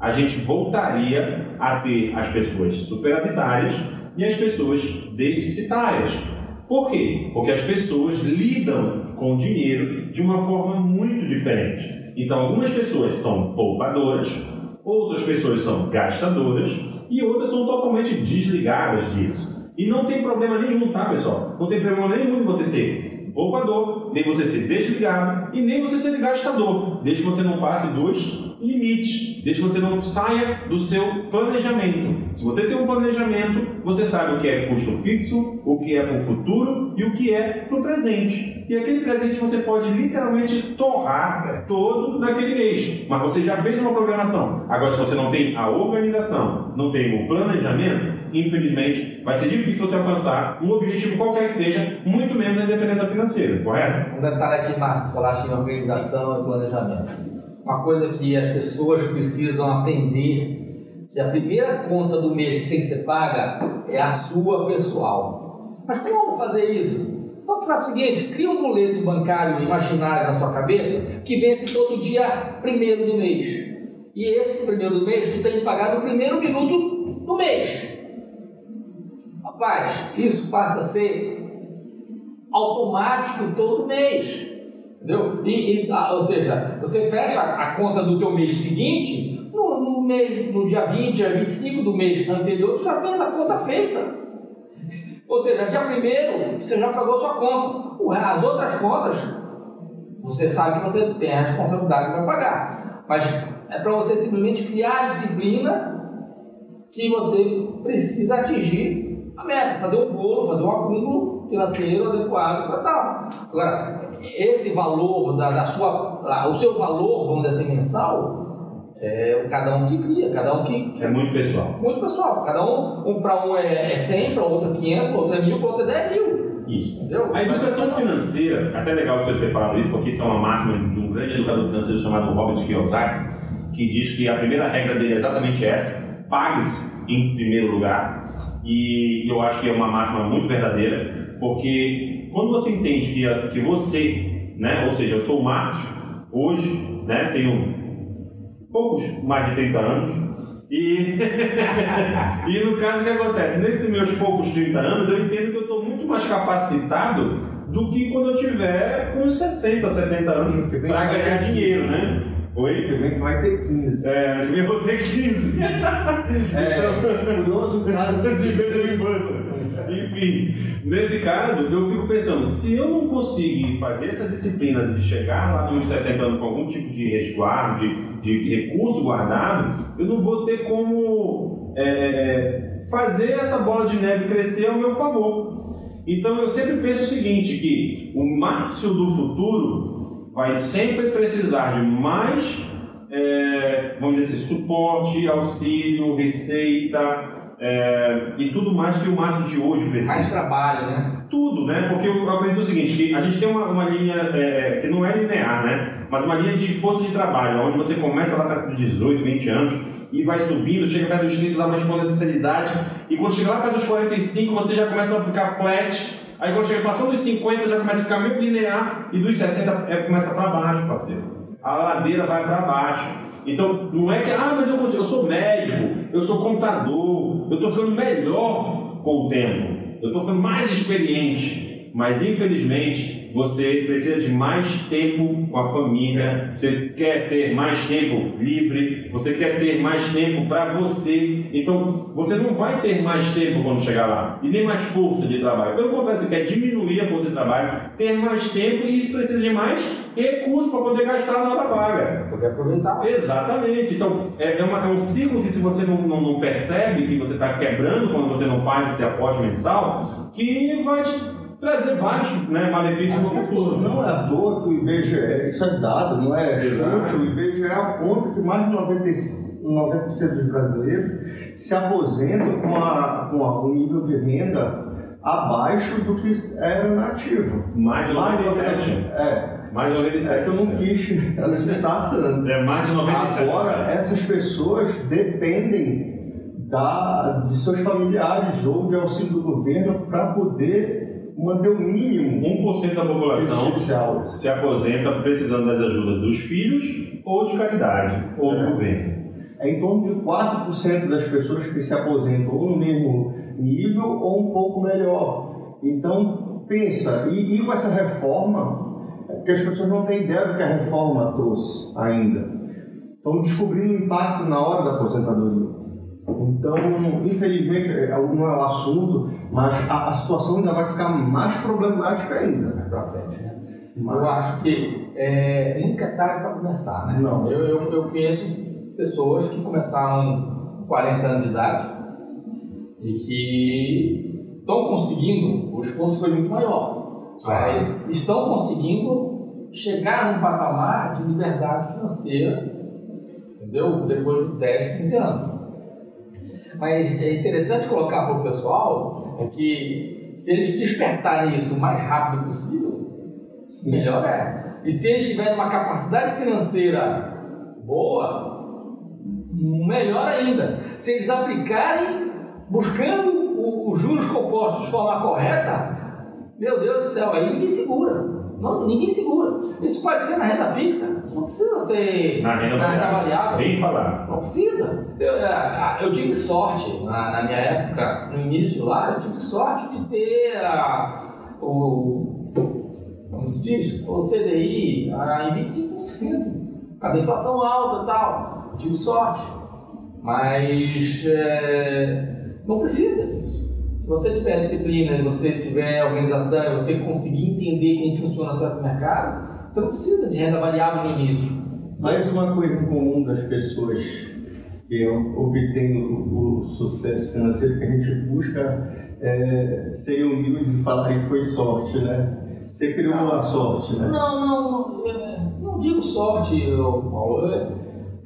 A: a gente voltaria a ter as pessoas superavitárias e as pessoas deficitárias. Por quê? Porque as pessoas lidam com o dinheiro de uma forma muito diferente. Então, algumas pessoas são poupadoras, outras pessoas são gastadoras e outras são totalmente desligadas disso. E não tem problema nenhum, tá, pessoal? Não tem problema nenhum em você ser poupador, nem você ser desligado e nem você ser gastador, desde que você não passe dos limites, desde que você não saia do seu planejamento. Se você tem um planejamento, você sabe o que é custo fixo, o que é para o futuro e o que é para o presente. E aquele presente você pode literalmente torrar todo naquele mês, mas você já fez uma programação. Agora, se você não tem a organização, não tem o planejamento, infelizmente, vai ser difícil você alcançar um objetivo qualquer que seja, muito menos a independência financeira, correto?
B: Um detalhe aqui, Márcio, falaste em organização e planejamento. Uma coisa que as pessoas precisam aprender, que a primeira conta do mês que tem que ser paga é a sua pessoal. Mas como fazer isso? Então faz o seguinte, cria um boleto bancário imaginário na sua cabeça que vence todo dia primeiro do mês. E esse primeiro do mês tu tem que pagar no primeiro minuto do mês. Rapaz, isso passa a ser automático todo mês. Entendeu? E, e, ou seja, você fecha a conta do teu mês seguinte, no, no, mês, no dia 20, dia 25 do mês anterior, tu já tens a conta feita. Ou seja, dia primeiro você já pagou sua conta. As outras contas, você sabe que você tem a responsabilidade para pagar. Mas é para você simplesmente criar a disciplina que você precisa atingir a meta, fazer um bolo, fazer um acúmulo financeiro adequado para tal. Agora, esse valor da, da sua, o seu valor, vamos dizer assim, mensal, é cada um que cria, cada um que.
A: É muito pessoal.
B: Muito pessoal. Cada um, um para um é, é 100, para outro é 500, para outro é 1000, para outro é 10 mil.
A: Isso. Entendeu? A educação financeira, até legal você ter falado isso, porque isso é uma máxima de um grande educador financeiro chamado Robert Kiyosaki, que diz que a primeira regra dele é exatamente essa: pague-se em primeiro lugar e eu acho que é uma máxima muito verdadeira, porque quando você entende que, a, que você, né, ou seja, eu sou o Márcio, hoje, né, tenho poucos mais de 30 anos, e, [LAUGHS] e no caso o que acontece? Nesses meus poucos 30 anos, eu entendo que eu estou muito mais capacitado do que quando eu tiver com 60, 70 anos para ganhar dinheiro, né?
C: Oi? Vem que vai ter 15.
A: É, que vem vou ter 15. [LAUGHS]
C: é, então, curioso [LAUGHS] caso
A: de Benjamin Button. Enfim, nesse caso, eu fico pensando, se eu não conseguir fazer essa disciplina de chegar lá nos 60 anos com algum tipo de resguardo, de, de recurso guardado, eu não vou ter como é, fazer essa bola de neve crescer ao meu favor. Então eu sempre penso o seguinte, que o Márcio do futuro vai sempre precisar de mais, é, vamos dizer assim, suporte, auxílio, receita é, e tudo mais que o Márcio de hoje precisa.
B: Mais trabalho, né?
A: Tudo, né? Porque eu acredito o seguinte, que a gente tem uma, uma linha é, que não é linear, né? Mas uma linha de força de trabalho, onde você começa lá perto dos 18, 20 anos e vai subindo, chega perto dos 30, dá uma responsabilidade e quando chega lá perto dos 45 você já começa a ficar flat Aí quando chega passando dos 50 já começa a ficar meio linear e dos 60 é, começa para baixo, parceiro. A ladeira vai para baixo. Então não é que, ah, mas eu, eu sou médico, eu sou contador, eu estou ficando melhor com o tempo, eu estou ficando mais experiente. Mas infelizmente você precisa de mais tempo com a família, você quer ter mais tempo livre, você quer ter mais tempo para você. Então, você não vai ter mais tempo quando chegar lá e nem mais força de trabalho. Pelo contrário, você quer diminuir a força de trabalho, ter mais tempo e isso precisa de mais recursos para poder gastar na hora vaga.
B: Poder aproveitar.
A: Exatamente. Então, é, é, uma, é um ciclo que se você não, não, não percebe que você está quebrando quando você não faz esse aporte mensal, que vai te trazer vários né, malefícios no futuro.
C: Não é à toa que o IBGE, isso é dado, não é chute, o IBGE aponta que mais de 95, 90% dos brasileiros se aposentam com, a, com a, um nível de renda abaixo do que era nativo.
A: Mais de 97%.
C: É.
A: Mais de 97%.
C: É que eu não quis [LAUGHS] assustar tanto.
A: É mais de 97%.
C: Agora, essas pessoas dependem da, de seus familiares ou de auxílio do governo para poder manter o mínimo.
A: 1% da população se aposenta precisando das ajudas dos filhos ou de caridade ou do governo.
C: É em torno de 4% das pessoas que se aposentam ou no mesmo nível ou um pouco melhor. Então, pensa, e, e com essa reforma, é porque as pessoas não têm ideia do que a reforma trouxe ainda. Estão descobrindo o impacto na hora da aposentadoria. Então, infelizmente, é, não é o assunto, mas a, a situação ainda vai ficar mais problemática ainda.
B: Mais pra frente, né? Mas... Eu acho que é, nunca é tarde para começar, né?
C: Não.
B: Eu, eu, eu conheço pessoas que começaram com 40 anos de idade e que estão conseguindo, o esforço foi muito maior, mas estão conseguindo chegar num patamar de liberdade financeira, entendeu? Depois de 10, 15 anos. Mas é interessante colocar para o pessoal é que se eles despertarem isso o mais rápido possível, Sim. melhor é. E se eles tiverem uma capacidade financeira boa, melhor ainda. Se eles aplicarem buscando os juros compostos de forma correta, meu Deus do céu, aí ninguém segura. Não, ninguém segura. Isso pode ser na renda fixa, isso não precisa ser
A: na renda, na renda variável. Bem falar.
B: Não precisa. Eu, é, eu tive sorte, na, na, minha época, no início lá, eu tive sorte de ter a, o, como se diz, o CDI a, em 25%. A deflação alta e tal. Eu tive sorte. Mas é, não precisa disso você tiver disciplina e você tiver organização e você conseguir entender como funciona certo mercado, você não precisa de renda variável no início.
C: Mais uma coisa em comum das pessoas que obtêm o, o sucesso financeiro que a gente busca é, serem humildes e falarem que foi sorte, né? Você criou uma sorte, né?
B: Não, não, não digo sorte, Paulo.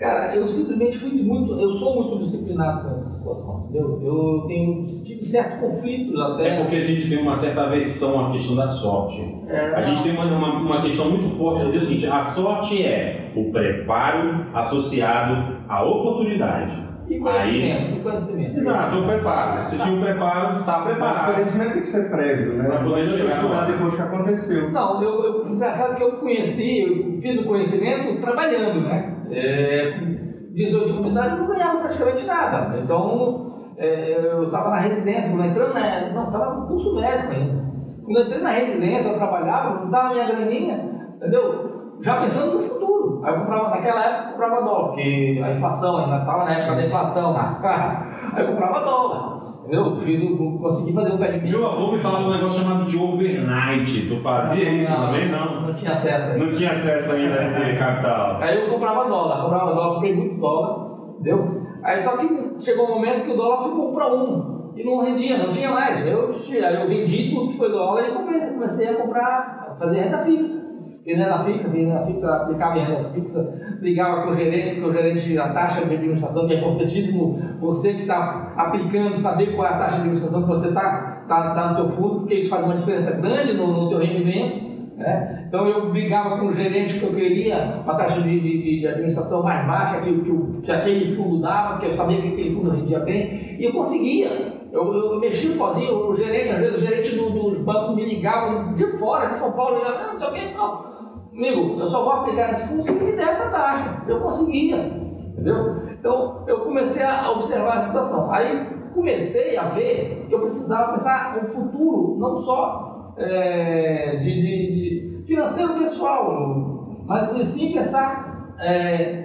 B: Cara, eu simplesmente fui muito. Eu sou muito disciplinado com essa situação, entendeu? Eu tenho tive certos conflitos até.
A: É porque a gente tem uma certa aversão à questão da sorte. É, a gente tem uma, uma, uma, questão muito forte de dizer o seguinte: a sorte é o preparo associado à oportunidade.
B: E conhecimento, Aí, e conhecimento.
A: Exato, o preparo. Você tinha um preparo, está preparado.
C: O conhecimento tem que ser prévio, né? Para poder chegar depois que aconteceu.
B: Não, eu, eu, engraçado que eu conheci, eu fiz o conhecimento trabalhando, né? É, com 18 anos de idade eu não ganhava praticamente nada. Então, é, eu estava na residência, quando entrando na. Não, estava no curso médico ainda. Quando eu entrei na residência, eu trabalhava, juntava minha graninha, entendeu? Já pensando no futuro. Aí eu comprava, naquela época eu comprava dólar, porque a inflação ainda estava na época da inflação, mas, [LAUGHS] aí eu comprava dólar. Entendeu? Fiz, consegui fazer um pé de
A: Meu avô me falava um negócio chamado de overnight. Tu fazia isso não, também? Não.
B: Não tinha acesso ainda.
A: Não tinha acesso ainda a esse [LAUGHS] capital.
B: Aí eu comprava dólar, comprava dólar, comprei muito dólar, entendeu? Aí só que chegou um momento que o dólar ficou para um e não rendia, não tinha mais. Eu, aí eu vendi tudo que foi dólar e comecei a comprar, fazer renda fixa fiz renda fixa, fiz renda fixa, aplicava em renda fixa, ligava com o gerente, porque o gerente, a taxa de administração, que é importantíssimo você que está aplicando, saber qual é a taxa de administração que você está tá, tá no teu fundo, porque isso faz uma diferença grande no, no teu rendimento. Né? Então eu brigava com o gerente que eu queria uma taxa de, de, de administração mais baixa que, que, que, aquele fundo dava, porque eu sabia que aquele fundo rendia bem, e eu conseguia. Eu, eu mexia sozinho, o gerente, às vezes o gerente do, dos bancos me ligava de fora, de São Paulo, ligava, ah, não sei o que, não amigo, eu só vou aplicar nesse fundo se me der essa taxa. Eu conseguia, entendeu? Então eu comecei a observar a situação. Aí comecei a ver que eu precisava pensar um futuro, não só é, de, de, de, financeiro pessoal, mas sim pensar é,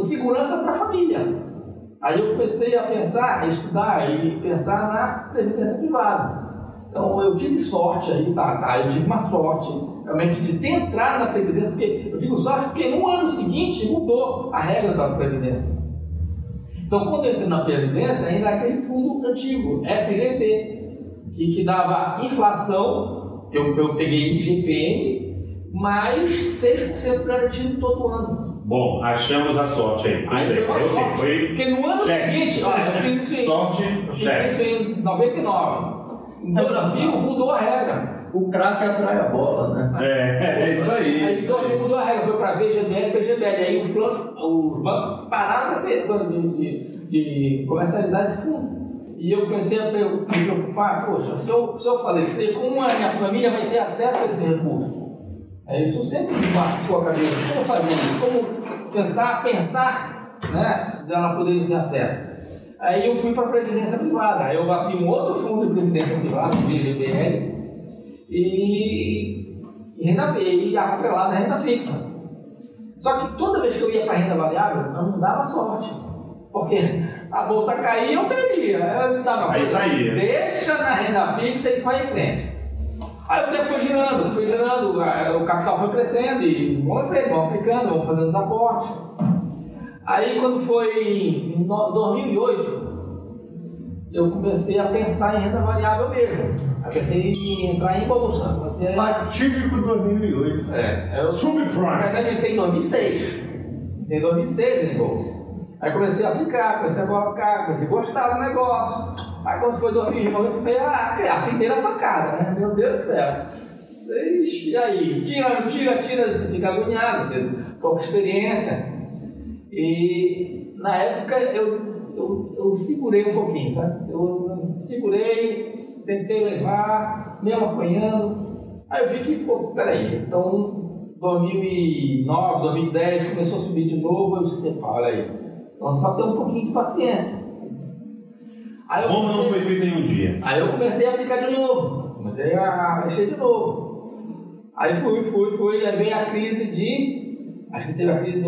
B: segurança para a família. Aí eu comecei a pensar, a estudar e pensar na previdência privada. Então eu tive sorte aí, tá, tá, eu tive uma sorte realmente de ter entrado na Previdência, porque eu digo sorte porque no ano seguinte mudou a regra da Previdência. Então quando eu entrei na Previdência, ainda era aquele fundo antigo, FGP, que, que dava inflação, eu, eu peguei IGPM, mais 6% garantido todo ano.
A: Bom, achamos a sorte aí.
B: Aí foi uma sorte. Porque no ano seguinte, olha, eu fiz isso em,
A: sorte,
B: eu fiz isso em 99. 2000 mudou a regra.
C: O craque atrai a bola, né?
A: É, é isso aí.
B: Aí então mudou a regra, foi para VGBL e PGBL. Aí os planos, os bancos pararam de, de, de comercializar esse fundo. E eu comecei a me preocupar, poxa, se eu, se eu falecer, como a minha família vai ter acesso a esse recurso? É, isso sempre me machucou a cabeça. Como fazer isso? Como tentar pensar né, dela poder ter acesso? Aí eu fui para a Previdência Privada. Aí eu abri um outro fundo de Previdência Privada, o VGBL, e, e, renda, e atrelado na renda fixa. Só que toda vez que eu ia para a renda variável, eu não dava sorte. Porque a bolsa caía, eu perdia. Eu disse, ah,
A: Aí saía.
B: deixa na renda fixa e vai em frente. Aí o tempo foi girando, foi girando, o capital foi crescendo e vamos em frente, vamos aplicando, vamos fazendo os aportes. Aí quando foi em 2008, eu comecei a pensar em renda variável mesmo. Aí pensei em entrar em bolsa.
C: Comecei Fatídico 2008.
B: É, eu,
A: Subprime.
B: Na verdade, eu entrei em 2006. Entrei em 2006 em bolsa. Aí comecei a aplicar, comecei a colocar, comecei a gostar do negócio. Aí quando foi 2008, foi a, a primeira pancada, né? Meu Deus do céu. E aí? Tira, tira, tira, você fica agoniado, você pouca experiência. E na época eu, eu, eu segurei um pouquinho, sabe? Eu, eu segurei, tentei levar, mesmo apanhando. Aí eu vi que, pô, peraí, então 2009, 2010 começou a subir de novo, eu disse, olha aí, então só ter um pouquinho de paciência.
A: Aí Como comecei, não foi feito em um dia?
B: Aí eu comecei a aplicar de novo, comecei a mexer de novo. Aí fui, fui, fui, aí veio a crise de. Acho que teve a crise de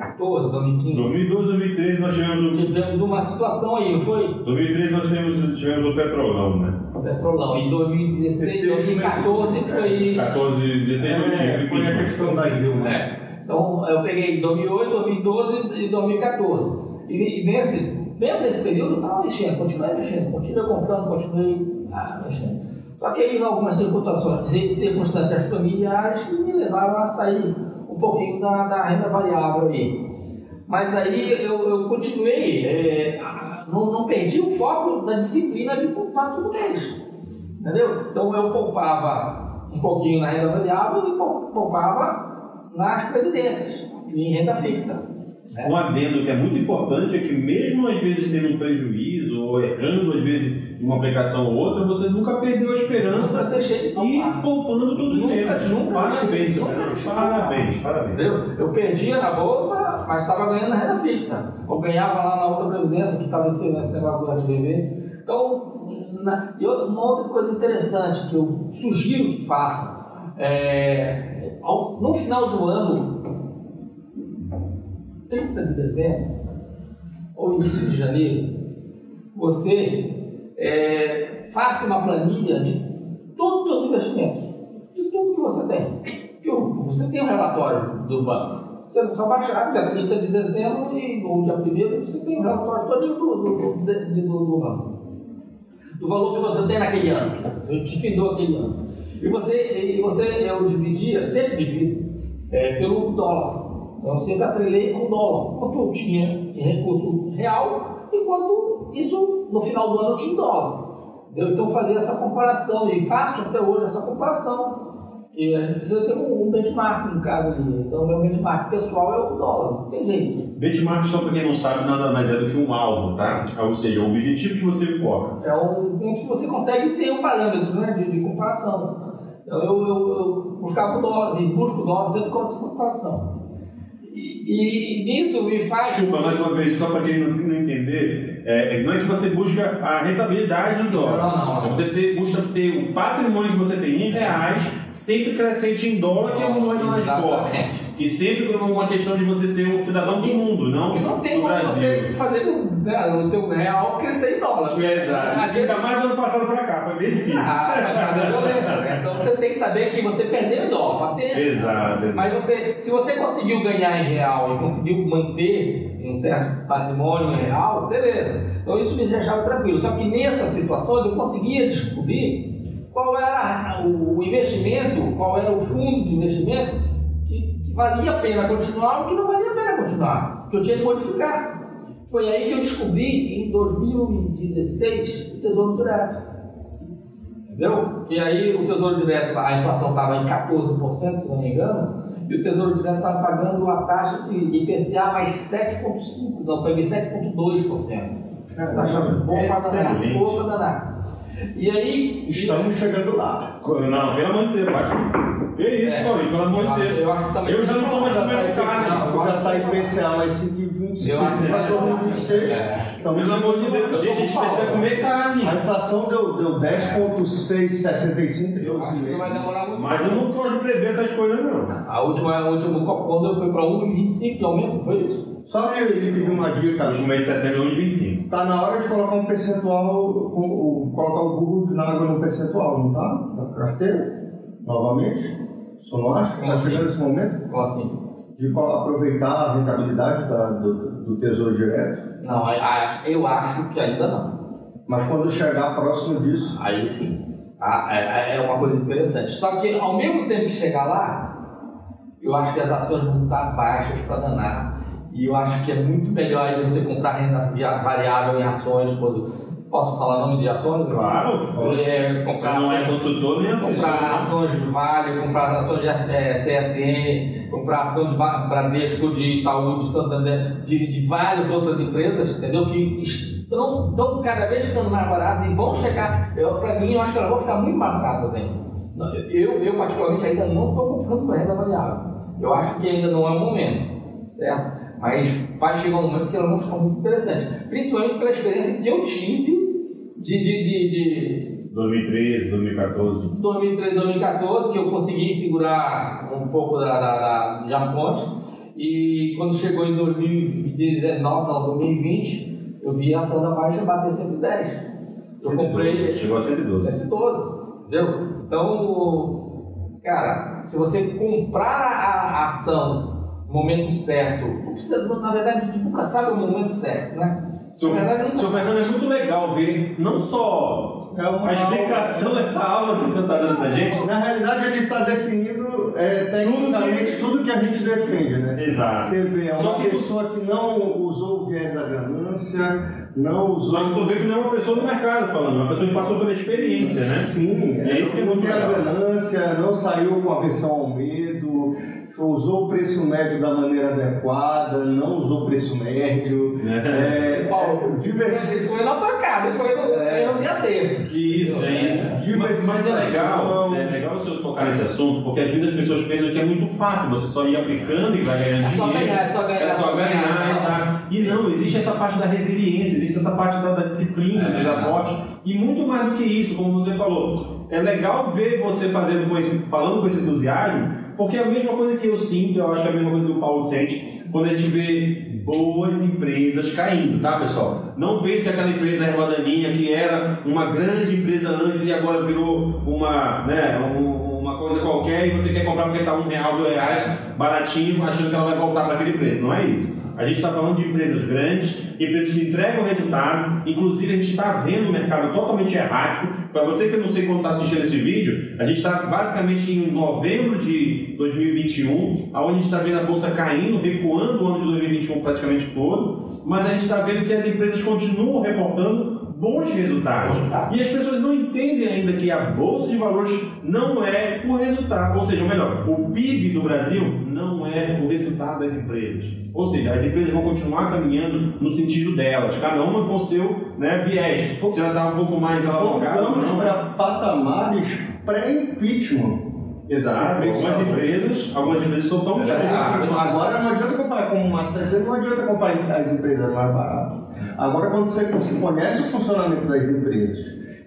B: 2014, 2015.
A: 2012, 2013 nós tivemos
B: Tivemos uma situação aí, não foi?
A: 2013 nós tivemos, tivemos o Petrolão, né?
B: O Petrolão. Em 2016, 2014 foi.
A: 14, 16 eu tive.
C: Foi a questão da Dilma.
B: É. Então eu peguei 2008, 2012 e 2014. E, e nesses, mesmo nesse período eu estava mexendo, continuei mexendo, continuei comprando, continuei ah, mexendo. Só que aí algumas circunstâncias, circunstâncias familiares que me levaram a sair um pouquinho da, da renda variável aí. Mas aí eu, eu continuei, é, não, não perdi o foco da disciplina de poupar todo mês. Entendeu? Então eu poupava um pouquinho na renda variável e poupava nas previdências, em renda fixa.
A: Né? Um adendo que é muito importante é que mesmo às vezes tendo um prejuízo ou errando às vezes uma aplicação ou outra, você nunca perdeu a esperança
B: nunca deixei de
A: poupar. e poupando todos os meses.
B: Nunca,
A: parabéns, nunca, parabéns, parabéns.
B: Eu, eu perdia na bolsa, mas estava ganhando na renda fixa. Ou ganhava lá na outra previdência que estava nesse, nesse negócio do FGV. Então, na, eu, uma outra coisa interessante que eu sugiro que façam é no final do ano, 30 de dezembro, ou início de janeiro, você é, faça uma planilha de todos os investimentos, de tudo que você tem. Você tem um relatório do banco. Você só baixar dia 30 de dezembro e, ou dia 1 você tem um relatório todo do, do, do, do, do banco. Do valor que você tem naquele ano, que findou aquele ano. E você, e você eu dividia, sempre divido, é, pelo dólar. Então eu sempre atrelei com dólar. Quanto eu tinha em recurso real e quanto isso no final do ano eu tinha em dólar. Entendeu? Então fazer essa comparação e faço até hoje essa comparação. E a gente precisa ter um, benchmark no caso ali. Então, o meu benchmark pessoal é o dólar, não tem jeito.
A: Benchmark, só para quem não sabe, nada mais é do que um alvo, tá? Ou seja, o objetivo que você foca.
B: É um ponto que você consegue ter um parâmetro né, de, de comparação. Então eu, eu, eu buscava o dólar, busco o dólar sempre com essa comparação. E, e nisso me faz.
A: Desculpa, mais uma vez, só para quem não, não entender, é, não é que você busca a rentabilidade do dólar.
B: Não, não, não.
A: É Você ter, busca ter o patrimônio que você tem em reais, sempre crescente em dólar, que é uma moeda mais forte. E sempre é uma questão de você ser um cidadão do mundo, não
B: Porque não tem como
A: Brasil.
B: você fazer né, o teu real crescer em dólar.
A: Exato. Ainda mais do ano passado para cá, foi bem difícil.
B: Ah, mas é violento, né? Então você tem que saber que você perdeu em dólar, paciência.
A: Exato.
B: Mas você, se você conseguiu ganhar em real e conseguiu manter um certo patrimônio em real, beleza. Então isso me deixava tranquilo. Só que nessas situações eu conseguia descobrir qual era o investimento, qual era o fundo de investimento que, que valia a pena continuar ou que não valia a pena continuar, que eu tinha que modificar. Foi aí que eu descobri, em 2016, o Tesouro Direto. Entendeu? Que aí o Tesouro Direto, a inflação estava em 14%, se não me engano, e o Tesouro Direto estava pagando a taxa de IPCA mais 7,5%, não, paguei 7,2%. Taxa boa para danar. E aí.
C: Estamos chegando lá.
A: Não, pelo amor de Deus. Que isso,
B: É.
A: Paulinho, pelo amor
B: eu
A: de
B: acho,
A: Deus.
B: eu acho que também.
A: Eu já não tô mais
C: Já está
A: mercado.
C: já tá IPCA mais 5,25
B: Acho
C: para 2026.
B: É.
C: Estamos
A: Pelo amor de Deus, gente, a gente precisa comer carne.
C: A inflação deu, deu 10,665
B: Eu acho que não vai demorar muito.
A: Mas eu não gosto de prever essas coisas, não.
B: A última, a última Copom foi para 1,25 de aumento, não foi isso?
C: Só que ele pediu uma dica.
A: Último mês de setembro é 1,25.
C: Tá na hora de colocar um percentual, com- o- colocar o burro na água no percentual, não tá? Da carteira? Novamente? Só não acha que
B: Como
C: tá
B: assim?
C: chegando esse momento?
B: Como assim?
C: De aproveitar a rentabilidade da- do, do tesouro direto?
B: Não, eu acho, que ainda não.
C: Mas quando chegar próximo disso,
B: Aí sim. É, uma coisa interessante. Só que ao mesmo tempo que chegar lá, eu acho que as ações vão estar baixas para danar. E eu acho que é muito melhor você comprar renda variável em ações. Posso posso falar nome de ações?
A: Claro.
B: É,
A: Você
B: comprar
A: não é consultor nem assessor.
B: comprar ações de Vale, comprar ações de eh, CSN, comprar ação de Bradesco, de Itaú, de Santander, de, de várias outras empresas, entendeu? Que estão, estão cada vez ficando mais baratas e vão chegar. Para mim, eu acho que elas vão ficar muito mais baratas ainda. Eu, eu particularmente, ainda não estou comprando com renda variável. Eu acho que ainda não é o momento, certo? Mas vai chegar um momento que elas vão ficar muito interessantes. Principalmente pela experiência que eu tive de- de- de- de
A: 2013, 2014.
B: 2013, 2014, que eu consegui segurar um pouco da, da, da, de ações. E quando chegou em 2019, não, 2020, eu vi a ação da Baixa bater 110. Eu comprei
A: Chegou a 112.
B: 112, entendeu? Então, cara, se você comprar a, a ação no momento certo, não precisa, na verdade, a gente nunca sabe o momento certo, né?
A: Senhor
B: sabe.
A: Fernando, é muito legal ver não só
C: é uma
A: a explicação dessa aula que o senhor está dando pra gente.
C: Na realidade, ele está definindo é, tecnicamente tudo que a gente defende, né?
A: Exato.
C: Você vê, é
A: Só
C: uma
A: que-
C: pessoa que não usou o viés da ganância, não usou.
A: Só que tu vê que não é uma pessoa do mercado falando, é uma pessoa que passou pela experiência, né?
C: Sim,
A: E é isso que é
C: não
A: muito
C: tem a ganância, não saiu com aversão ao medo, usou o preço médio da maneira adequada, não usou o preço médio. É,
B: Paulo,
C: é,
B: isso,
C: divers-
B: isso foi na tocada, foi no
C: É.
B: erros e acertos.
A: Isso, é isso. Mas, mas é legal, é legal o senhor tocar nesse assunto, porque às vezes as pessoas pensam que é muito fácil, você só ir aplicando e vai ganhando
B: É só
A: dinheiro.
B: ganhar, é só ganhar.
A: É só ganhar, exato. E não, existe essa parte da resiliência, existe essa parte da, da disciplina,
B: É.
A: dos aportes, e muito mais do que isso, como você falou. É legal ver você fazendo com esse, falando com esse entusiasmo, porque é a mesma coisa que eu sinto, eu acho que é a mesma coisa que o Paulo sente, quando a gente vê boas empresas caindo, tá pessoal? Não pense que aquela empresa é Daninha, que era uma grande empresa antes e agora virou uma, né, um- uma coisa qualquer e você quer comprar porque está um real, dois reais, baratinho, achando que ela vai voltar para aquele preço. Não é isso. A gente está falando de empresas grandes, empresas que entregam resultado, inclusive a gente está vendo o mercado totalmente errático. Para você que eu não sei quando está assistindo esse vídeo, a gente está basicamente em novembro de 2021, onde a gente está vendo a bolsa caindo, recuando o ano de 2021 praticamente todo, mas a gente está vendo que as empresas continuam reportando bons resultados. E as pessoas não entendem ainda que a bolsa de valores não é o resultado, ou seja, ou melhor, o PIB do Brasil não é o resultado das empresas. Ou seja, as empresas vão continuar caminhando no sentido delas, cada uma com seu né, viés. Se ela está um pouco mais alongada,
C: Voltamos para patamares pré-impeachment.
A: Exato. Algumas empresas, algumas empresas são tão
C: é, Agora não adianta comprar, como o Márcio está dizendo, não adianta comprar as empresas mais baratas. Agora, quando você, você conhece o funcionamento das empresas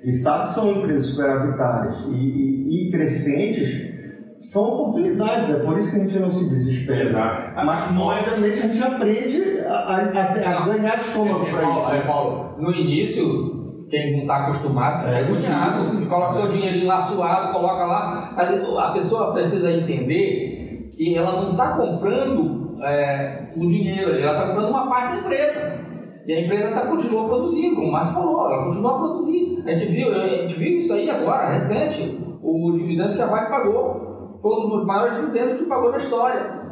C: e sabe que são empresas superavitárias e, e, e crescentes, são oportunidades, é por isso que a gente não se desespera.
A: Exato.
C: Mas, não, obviamente, a gente aprende a, a, a ganhar estômago para isso.
B: É, Paulo, no início, quem não está acostumado fica é, agoniado, coloca seu dinheirinho lá suado, coloca lá. A pessoa precisa entender que ela não está comprando é, o dinheiro, ela está comprando uma parte da empresa. E a empresa tá, continua produzindo, como o Márcio falou, ela continua a produzir. A gente, viu, a gente viu isso aí agora, recente, o dividendo que a Vale pagou. Foi um dos maiores dividendos que pagou na história.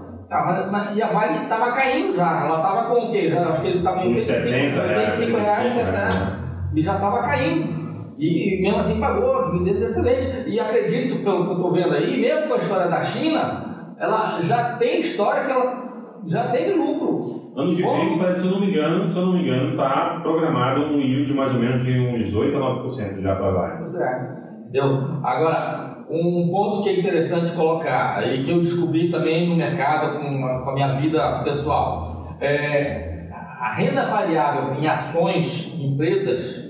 B: E a Vale estava caindo já, ela estava com o quê? Já, acho que ele estava em 85 reais, 85 reais, 70 e já estava caindo. E, mesmo assim pagou, dividendo excelente. E acredito, pelo que eu estou vendo aí, mesmo com a história da China, ela já tem história que ela já teve lucro.
A: Ano que vem, parece, se eu não me engano, se eu não me engano, está programado um yield de mais ou menos de uns 8 a 9% já para Vale.
B: Pois é. Entendeu? Agora, um ponto que é interessante colocar, e que eu descobri também no mercado com a, com a minha vida pessoal, é a renda variável em ações de empresas,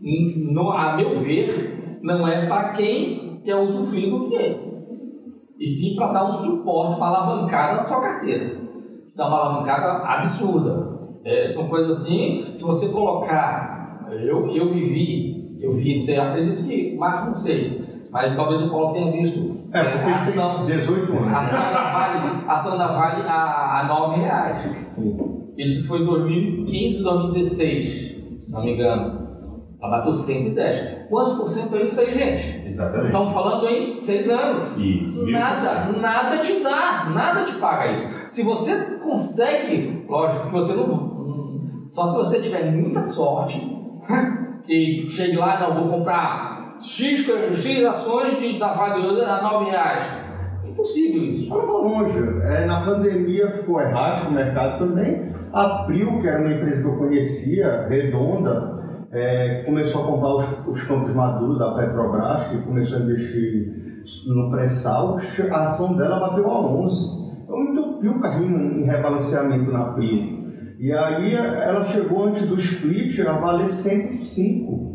B: no, a meu ver, não é para quem quer usufruir do dinheiro. E sim para dar um suporte, uma alavancada na sua carteira. Dá uma alavancada absurda. É, são coisas assim, se você colocar, eu, eu vivi, eu vi, não sei, acredito que, máximo não sei, mas talvez o Paulo tenha visto.
C: É, porque a ação, 18 anos.
B: A ação da Vale, a ação da Vale a, a 9 reais. Sim. Isso foi em 2015, 2016, se não me engano. Ela bateu 110. Quantos por cento é isso aí, gente?
A: Exatamente.
B: Estamos falando em seis anos.
A: Isso.
B: Nada, nada te dá, nada te paga isso. Se você consegue, lógico que você não. Só se você tiver muita sorte, [LAUGHS] que chegue lá, não, vou comprar X, X ações de, da Vale a 9 reais impossível isso.
C: Não vou longe. É, na pandemia ficou errático o mercado também. A Prio, que era uma empresa que eu conhecia, redonda, é, começou a comprar os, os, campos maduros da Petrobras, que começou a investir no pré-sal, a ação dela bateu a 11. Eu entupi o carrinho em rebalanceamento na Prio. E aí ela chegou antes do split a valer 105.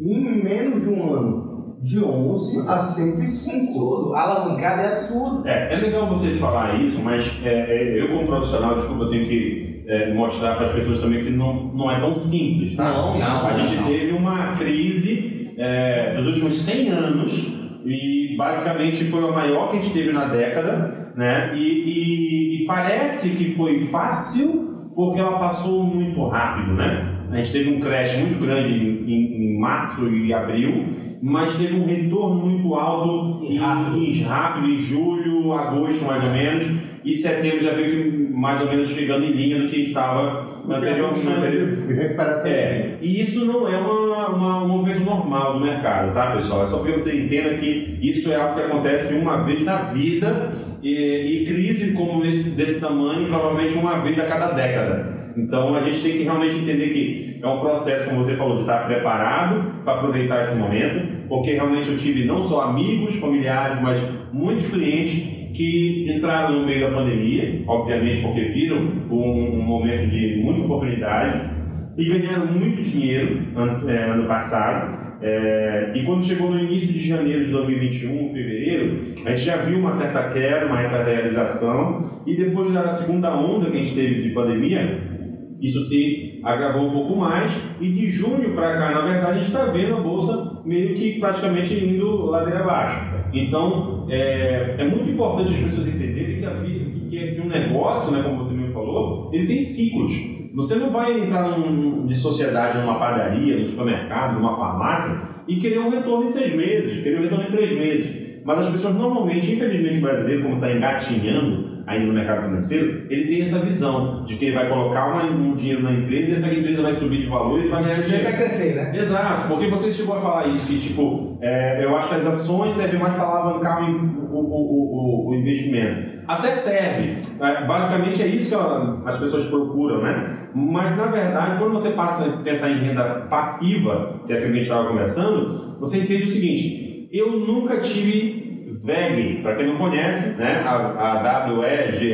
C: em menos de um ano de 11 a 105.
B: Absurdo. A alavancada é absurdo.
A: É, é legal você falar isso, mas é, é, eu como profissional, desculpa, eu tenho que é, mostrar para as pessoas também que não, não é tão simples, tá?
C: Não, não.
A: A gente
C: não.
A: teve uma crise é, dos últimos 100 anos e basicamente foi a maior que a gente teve na década, né? E, e, e parece que foi fácil porque ela passou muito rápido, né? A gente teve um crash muito grande em, em, março e abril mas teve um retorno muito alto em, em, rápido, em julho, agosto mais ou menos, e setembro já veio que mais ou menos chegando em linha do que estava anteriormente. É, e isso não é uma, uma, um movimento normal do mercado, tá pessoal? É só para você entenda que isso é algo que acontece uma vez na vida e, e crise como esse, desse tamanho, provavelmente uma vez a cada década. Então a gente tem que realmente entender que é um processo, como você falou, de estar preparado para aproveitar esse momento, porque realmente eu tive não só amigos, familiares, mas muitos clientes que entraram no meio da pandemia, obviamente porque viram um, um momento de muita oportunidade e ganharam muito dinheiro ano, é, ano passado. É, e quando chegou no início de janeiro de 2021, fevereiro, a gente já viu uma certa queda, uma certa realização, e depois da segunda onda que a gente teve de pandemia, isso se agravou um pouco mais e de junho para cá, na verdade, a gente está vendo a bolsa meio que praticamente indo ladeira abaixo. Então, é, é muito importante as pessoas entenderem que, a vida, que, que um negócio, né, como você mesmo falou, ele tem ciclos. Você não vai entrar num, de sociedade numa padaria, no supermercado, numa farmácia e querer um retorno em seis meses, querer um retorno em três meses. Mas as pessoas normalmente, infelizmente o brasileiro, como está engatinhando ainda no mercado financeiro, ele tem essa visão de que ele vai colocar uma, um dinheiro na empresa e essa empresa vai subir de valor e vai ganhar
B: dinheiro. vai crescer, né?
A: Exato, porque você chegou a falar isso, que tipo, é, eu acho que as ações servem mais para alavancar o, o, o, o, investimento. Até serve, é, basicamente é isso que as pessoas procuram, né? Mas na verdade, quando você passa a pensar em renda passiva, que é o que a gente estava conversando, você entende o seguinte: eu nunca tive VEG, para quem não conhece, né, a, a WEGE,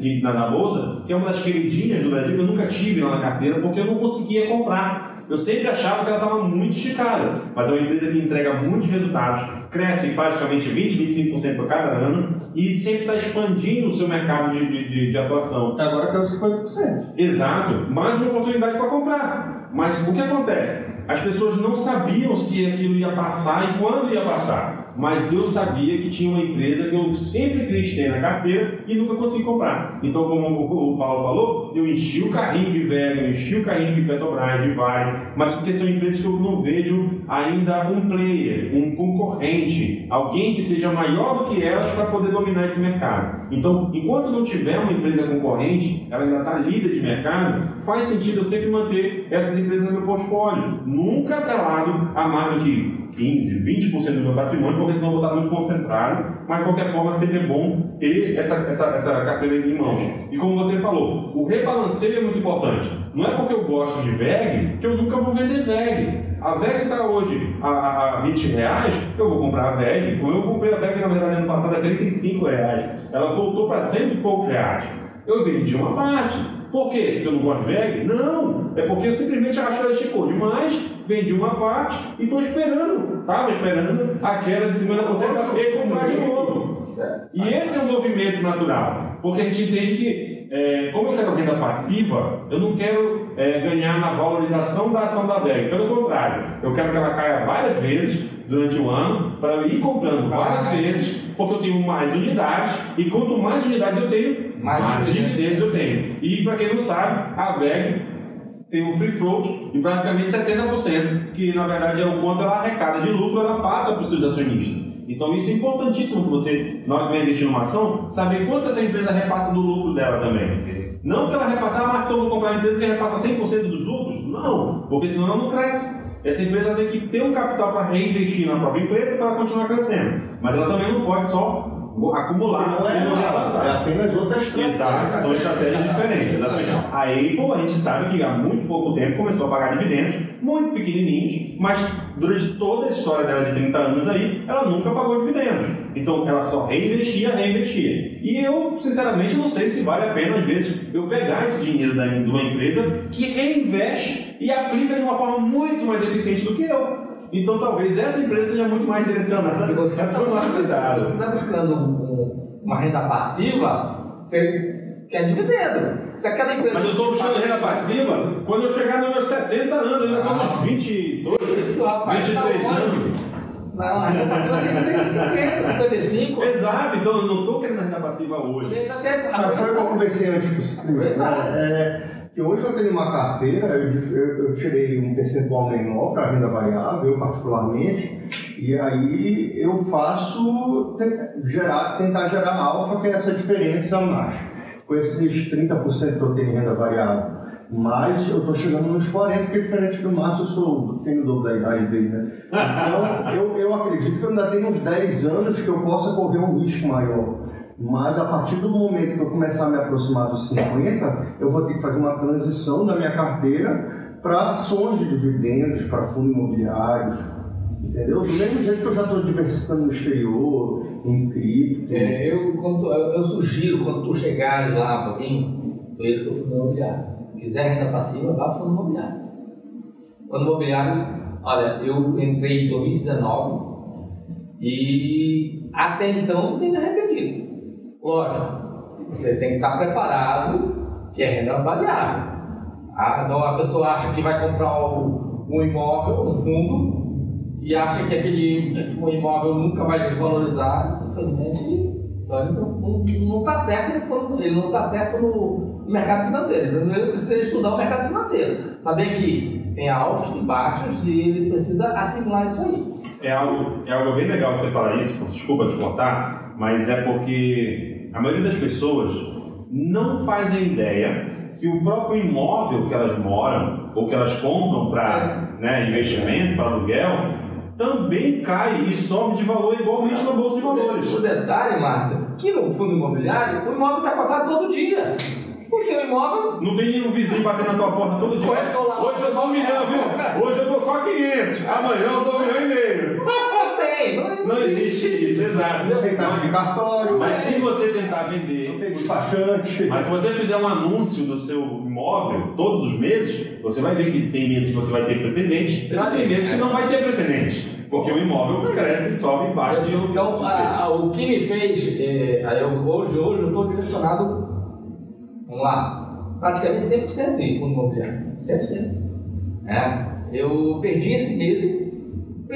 A: que, na, na bolsa, que é uma das queridinhas do Brasil, eu nunca tive lá na carteira porque eu não conseguia comprar. Eu sempre achava que ela estava muito esticada, mas é uma empresa que entrega muitos resultados, cresce praticamente 20, 25% por cada ano e sempre está expandindo o seu mercado de, de, de atuação.
C: Agora caiu 50%.
A: Exato, mais uma oportunidade para comprar. Mas o que acontece? As pessoas não sabiam se aquilo ia passar e quando ia passar mas eu sabia que tinha uma empresa que eu sempre ter na carteira e nunca consegui comprar. Então, como o Paulo falou, eu enchi o carrinho de Vega, eu enchi o carrinho de Petrobras, de Vale, mas porque são empresas que eu não vejo ainda um player, um concorrente, alguém que seja maior do que elas para poder dominar esse mercado. Então, enquanto não tiver uma empresa concorrente, ela ainda está líder de mercado, faz sentido eu sempre manter essas empresas no meu portfólio, nunca atrelado a mais do que 15, 20% do meu patrimônio, porque senão eu vou estar muito concentrado, mas de qualquer forma sempre é bom ter essa, essa, essa carteira em mãos. E como você falou, o rebalanceio é muito importante. Não é porque eu gosto de VEG que eu nunca vou vender VEG. A VEG está hoje a, a 20 reais, eu vou comprar a VEG. Como eu comprei a VEG, na verdade, ano passado a 35 reais. Ela voltou para cento e poucos reais. Eu vendi uma parte. Por quê? Porque eu não gosto de VEG? Não! É porque eu simplesmente acho que ela esticou demais, vendi uma parte e estou esperando. Estava esperando a queda de 50% para comprar de novo. E esse é um movimento natural. Porque a gente entende que, é, como eu quero renda passiva, eu não quero é, ganhar na valorização da ação da VEG. Pelo contrário, eu quero que ela caia várias vezes durante o ano para eu ir comprando várias vezes, porque eu tenho mais unidades e quanto mais unidades eu tenho, mais, mais dividendos eu tenho. E para quem não sabe, a VEG tem um free float e basicamente 70%, que na verdade é o quanto ela arrecada de lucro, ela passa para os seus acionistas. Então isso é importantíssimo que você, na hora que vai investir numa ação, saber quanto essa empresa repassa do lucro dela também. Não que ela repasse, mas então vou comprar uma empresa que repassa 100% dos lucros? Não, porque senão ela não cresce. Essa empresa tem que ter um capital para reinvestir na própria empresa para ela continuar crescendo. Mas ela também não pode só acumular
C: não é,
A: não
C: é apenas outra estratégia.
A: Exato, são estratégias diferentes, exatamente. A Apple, a gente sabe que há muito pouco tempo começou a pagar dividendos, muito pequenininhos, mas durante toda a história dela de 30 anos aí, ela nunca pagou dividendos. Então ela só reinvestia, reinvestia. E eu, sinceramente, não sei se vale a pena, às vezes, eu pegar esse dinheiro da, de uma empresa que reinveste e aplica de uma forma muito mais eficiente do que eu. Então talvez essa empresa seja muito mais direcionada.
B: Se você está buscando, tá buscando um, uma renda passiva, você quer dividendo. Se aquela empresa.
A: Mas eu estou buscando renda passiva quando eu chegar nos meus 70 anos, eu ainda estou nos 22, Isso, rapaz, 23 tá anos.
B: Não, a renda passiva tem que ser [LAUGHS] 50, 55.
A: Exato, então eu não estou querendo a renda passiva hoje.
C: Mas foi o que eu conversei antes. É, que hoje eu tenho uma carteira, eu, eu, eu tirei um percentual menor para renda variável, eu particularmente, e aí eu faço gerar, tentar gerar alfa, que é essa diferença mais, com esses 30% que eu tenho em renda variável. Mas eu estou chegando nos 40, que é diferente do Márcio, eu sou, tenho o dobro da idade dele, né? Então, eu, eu acredito que eu ainda tenho uns 10 anos que eu possa correr um risco maior. Mas a partir do momento que eu começar a me aproximar dos 50, eu vou ter que fazer uma transição da minha carteira para ações de dividendos, para fundos imobiliários, entendeu? Do mesmo jeito que eu já estou diversificando no exterior, em cripto.
B: É, eu, quando, eu, sugiro, quando tu chegares lá, para quem tu para o fundo imobiliário. Se quiser renda passiva, vá para o fundo imobiliário. Fundo imobiliário, olha, eu entrei em 2019 e até então não tenho me arrependido. Lógico, você tem que estar preparado que é renda variável. Ah, então a pessoa acha que vai comprar o, um imóvel, um fundo, e acha que aquele imóvel nunca vai desvalorizar. Infelizmente, não está certo no fundo, ele não está certo no mercado financeiro. Ele precisa estudar o mercado financeiro. Saber que tem altos e baixos e ele precisa assimilar isso aí.
A: É algo, é algo bem legal você falar isso, desculpa te cortar, mas é porque a maioria das pessoas não fazem ideia que o próprio imóvel que elas moram ou que elas compram para né, investimento, para aluguel, também cai e sobe de valor igualmente na bolsa de valores.
B: O detalhe, Márcia, que no fundo imobiliário o imóvel está cotado todo dia. O teu imóvel.
A: Não tem nenhum vizinho batendo na tua porta todo dia. Hoje eu dou um milhão, viu? Hoje eu dou só 500. Amanhã eu dou um milhão e meio. [LAUGHS]
B: Não tem. Não,
A: Não existe isso, exato.
C: Não tem taxa de cartório,
A: Mas se você tentar
C: não tem
A: vender.
C: despachante. [LAUGHS]
A: Mas se você fizer um anúncio do seu imóvel todos os meses, você vai ver que tem meses que você vai ter pretendente,
B: Você vai
A: tem
B: ter,
A: meses que
B: é.
A: não vai ter pretendente. Porque o imóvel cresce, sobe e baixa de
B: Então,
A: de
B: a-
A: preço.
B: a- o que me fez, é, aí eu- hoje, hoje eu estou direcionado, vamos lá, praticamente 100% em fundo imobiliário, 100%. É, eu perdi esse medo,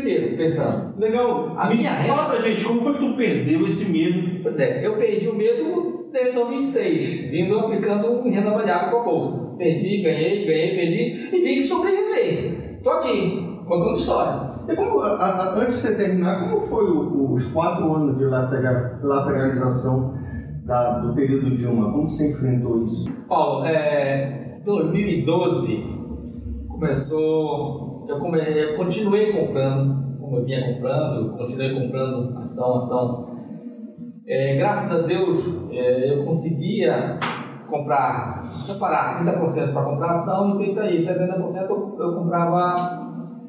B: pensando,
A: Legal.
B: a minha
A: Fala pra gente, como foi que tu perdeu esse medo?
B: pois é, eu perdi o medo em 2006, vindo aplicando renda variável com a bolsa. Perdi, ganhei, ganhei, perdi e vi que sobreviver. Estou aqui, contando história.
C: E como, a- a- antes de você terminar, como foi o- os quatro anos de latera- lateralização da- do período Dilma? Como você enfrentou isso?
B: Paulo, é, 2012 começou. Eu, come, eu continuei comprando, como eu vinha comprando, continuei comprando ação, ação. É, graças a Deus é, eu conseguia comprar, separar 30% para comprar ação e 30% e 70% eu, eu comprava,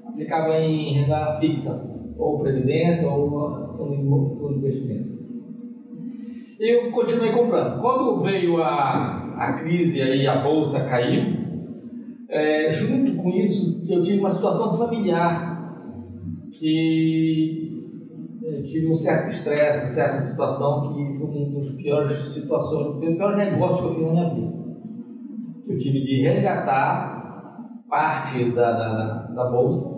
B: aplicava em renda fixa, ou previdência, ou fundo de investimento. Eu continuei comprando. Quando veio a, a crise aí, a bolsa caiu, é, junto com isso eu tive uma situação familiar que eu tive um certo estresse, certa situação que foi um dos piores situações, o pior negócio que eu fiz na minha vida. Eu tive de resgatar parte da, da, da bolsa,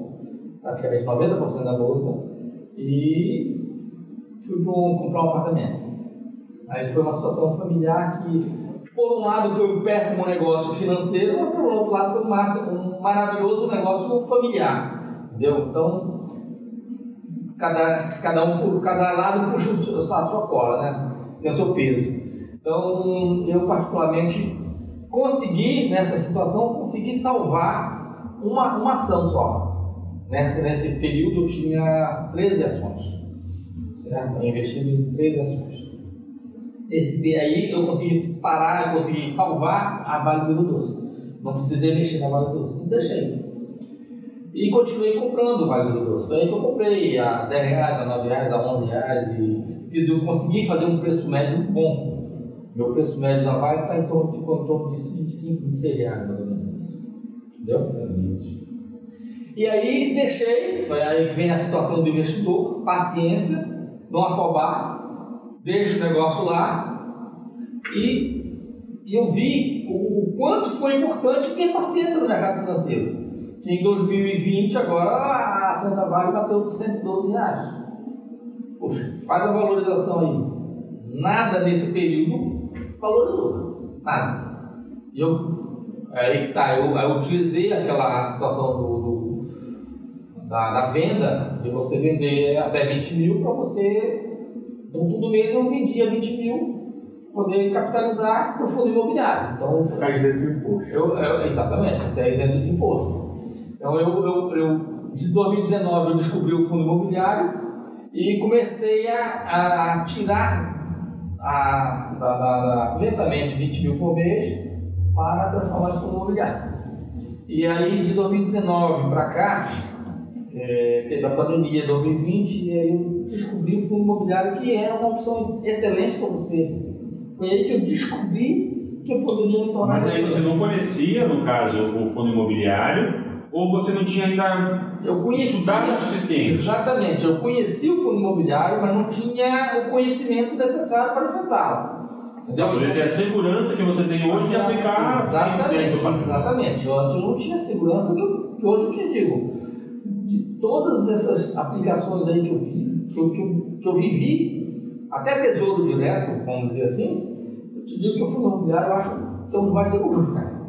B: praticamente 90% da bolsa, e fui pro, comprar um apartamento. Aí foi uma situação familiar que, por um lado, foi um péssimo negócio financeiro, mas por outro lado, foi um, um maravilhoso negócio familiar. Entendeu? Então, cada, cada um por cada lado puxa a sua cola, né? Tem o seu peso. Então, eu particularmente consegui, nessa situação, consegui salvar uma, uma ação só. Nesse, nesse período eu tinha 13 ações. Certo? Eu investido em 13 ações. Esse aí eu consegui parar, eu consegui salvar a Vale do Rio Doce. Não precisei mexer na Vale do Rio Doce. Deixei. E continuei comprando Vale do Rio Doce. Foi aí que eu comprei a 10 reais, a 9 reais, a 11 reais e fiz, eu consegui fazer um preço médio bom. Meu preço médio da Vale tá em torno, ficou em torno de 25, 26 reais mais ou menos. Entendeu? E aí deixei, foi aí que vem a situação do investidor, paciência, não afobar, deixa o negócio lá e, e eu vi o, o quanto foi importante ter paciência no mercado financeiro. Que em 2020 agora a da Vale bateu 112 reais. Poxa, faz a valorização aí. Nada nesse período valorizou. Nada. E eu Aí que tá, eu, eu utilizei aquela situação do, do- da, da venda, de você vender até 20 mil para você, então todo mês eu vendia 20 mil, poder capitalizar para o fundo imobiliário. Então,
C: Ficar isento de imposto.
B: eu, eu- exatamente, você é isento de imposto. Então, eu, eu, eu, de 2019 eu descobri o fundo imobiliário e comecei a, a tirar a, da, da, da- lentamente 20 mil por mês para transformar em fundo imobiliário. E aí, de 2019 para cá, é, teve a pandemia 2020 e aí eu descobri o fundo imobiliário que era uma opção excelente para você. Foi aí que eu descobri que eu poderia me tornar
A: Mas aí você não conhecia, no caso, o fundo imobiliário, ou você não tinha ainda
B: Eu conhecia,
A: estudado o suficiente?
B: Exatamente, eu conheci o fundo imobiliário, mas não tinha o conhecimento necessário para enfrentá-lo. Entendeu?
A: Para poder ter a segurança que você tem hoje de aplicar 100%
B: Exatamente,
A: do patrimônio.
B: exatamente. Eu antes eu não tinha segurança que, eu- que hoje eu te digo. De todas essas aplicações aí que eu vi, que eu, que eu, eu vivi, até tesouro direto, vamos dizer assim, eu te digo que o fundo imobiliário eu acho que é um dos mais seguros, cara.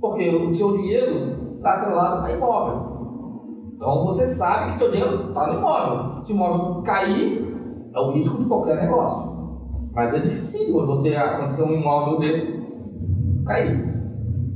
B: Porque o seu dinheiro está atrelado a imóvel. Então você sabe que teu dinheiro está no imóvel. Se o imóvel cair, é o risco de qualquer negócio. Mas é difícil você acontecer um imóvel desse cair.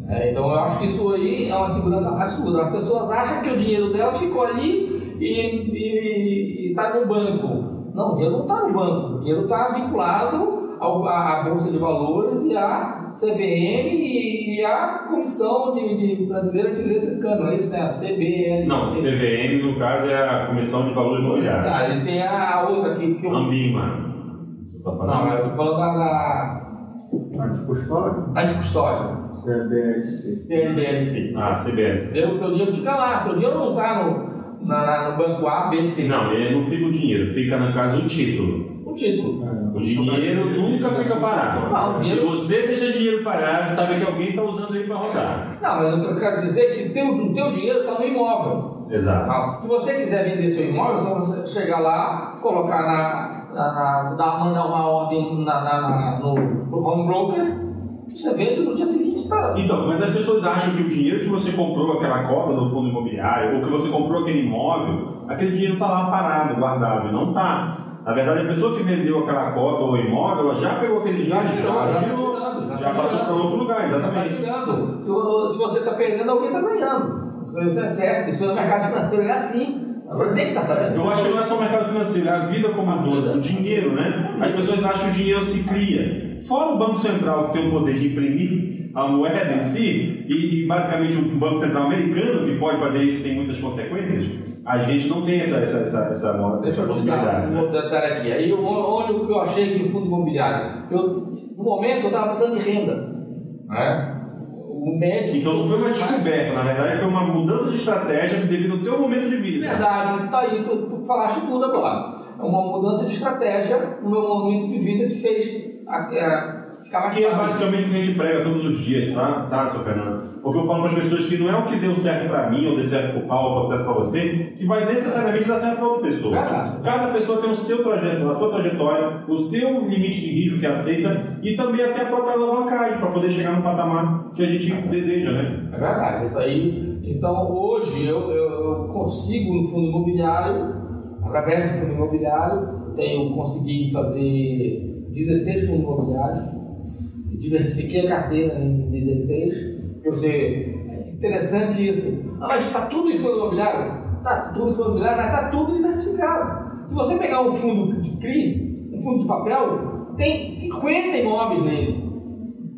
B: É, então eu acho que isso aí é uma segurança absurda. As pessoas acham que o dinheiro delas ficou ali e está no banco. Não, o dinheiro não está no banco. O dinheiro está vinculado a, a, a Bolsa de Valores e a CVM e, e a Comissão de, de Brasileira de Letras de é isso, né? A CBL.
A: Não, CVM no caso é a Comissão de Valores Imobiliários.
B: Ah, ele tem a outra aqui que eu.
A: Ambima. Tá
B: Não, eu tô falando da, da,
C: Anticustódio?
B: da de custódia,
C: CBLC.
B: CBLC.
A: Ah, CBS.
B: Entendeu? Teu dinheiro fica lá, teu dinheiro não está no, na, na- no banco A, B, C.
A: Não, ele não fica o dinheiro, fica no caso o título.
B: O título.
A: O dinheiro nunca fica parado.
B: Não,
A: Se
B: dinheiro-
A: você deixa dinheiro parado, sabe que alguém está usando ele para rodar.
B: Não, mas o que eu quero dizer é que o teu, o teu dinheiro está no imóvel.
A: Exato.
B: Tá? Se você quiser vender seu imóvel, é só você chegar lá, colocar na. na, na dar, mandar uma ordem na, na, na- no, no home broker, você vende no dia seguinte está.
A: Então, mas as pessoas acham que o dinheiro que você comprou aquela cota no fundo imobiliário, ou que você comprou aquele imóvel, aquele dinheiro está lá parado, guardado. E não está. Na verdade, a pessoa que vendeu aquela cota ou imóvel, ela já pegou aquele dinheiro,
B: Já girou, já tá girando, já
A: já
B: tá
A: passou
B: girando.
A: para outro lugar,
B: Está
A: exatamente.
B: girando. Se, se você está perdendo, alguém está ganhando. Isso, isso é certo. Isso no mercado financeiro é assim. Você tem que estar sabendo.
A: Eu acho que não é só o mercado financeiro, é a vida como um todo, o dinheiro, né? As pessoas acham que o dinheiro se cria. Fora o Banco Central, que tem o poder de imprimir a moeda em si, e, e basicamente o Banco Central americano, que pode fazer isso sem muitas consequências, a gente não tem essa, essa, essa, essa, essa, possibilidade.
B: um
A: Né?
B: detalhe aqui. Aí, o- onde que eu achei que o fundo imobiliário? Eu, no momento, eu estava precisando de renda. Né? O médico.
A: Então não foi uma descoberta, na verdade foi uma mudança de estratégia devido ao teu momento de vida.
B: Verdade, tá aí, tu, tu falaste tudo agora. É uma mudança de estratégia no meu momento de vida que fez ficar mais
A: Que é basicamente o que a gente prega todos os dias, tá, tá, seu Fernando? Porque eu falo para as pessoas que não é o que deu certo para mim, ou deu certo para o Paulo, ou deu certo para você, que vai necessariamente dar certo para outra pessoa.
B: Verdade.
A: Cada pessoa tem o seu trajeto, a sua trajetória, o seu limite de risco que aceita e também até a própria alavancagem para poder chegar no patamar que a gente deseja, né?
B: É verdade, isso aí. Então hoje eu, eu, consigo no fundo imobiliário, através do fundo imobiliário, tenho consegui fazer 16 fundos imobiliários, diversifiquei a carteira em 16, porque você. É interessante isso. Ah, mas está tudo em fundo imobiliário? Está tudo em fundo imobiliário, mas está tudo diversificado. Se você pegar um fundo de CRI, um fundo de papel, tem 50 imóveis nele.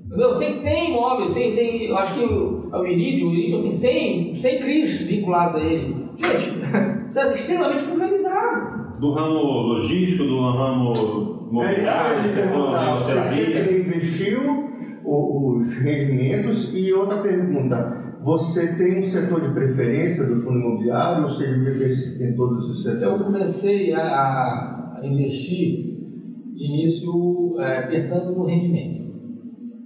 B: Entendeu? Tem 100 imóveis, tem, tem, eu acho que o, o Iridium, o tem 100, 100 CRIs vinculados a ele. Gente, [LAUGHS] isso é extremamente pulverizado.
A: Do ramo logístico, do ramo
C: É isso que eu
A: imobiliário, do
C: ia Você investiu os rendimentos e outra pergunta. Você tem um setor de preferência do fundo imobiliário ou você investe em todos os
B: Eu
C: setores?
B: comecei a, a investir de início é, pensando no rendimento.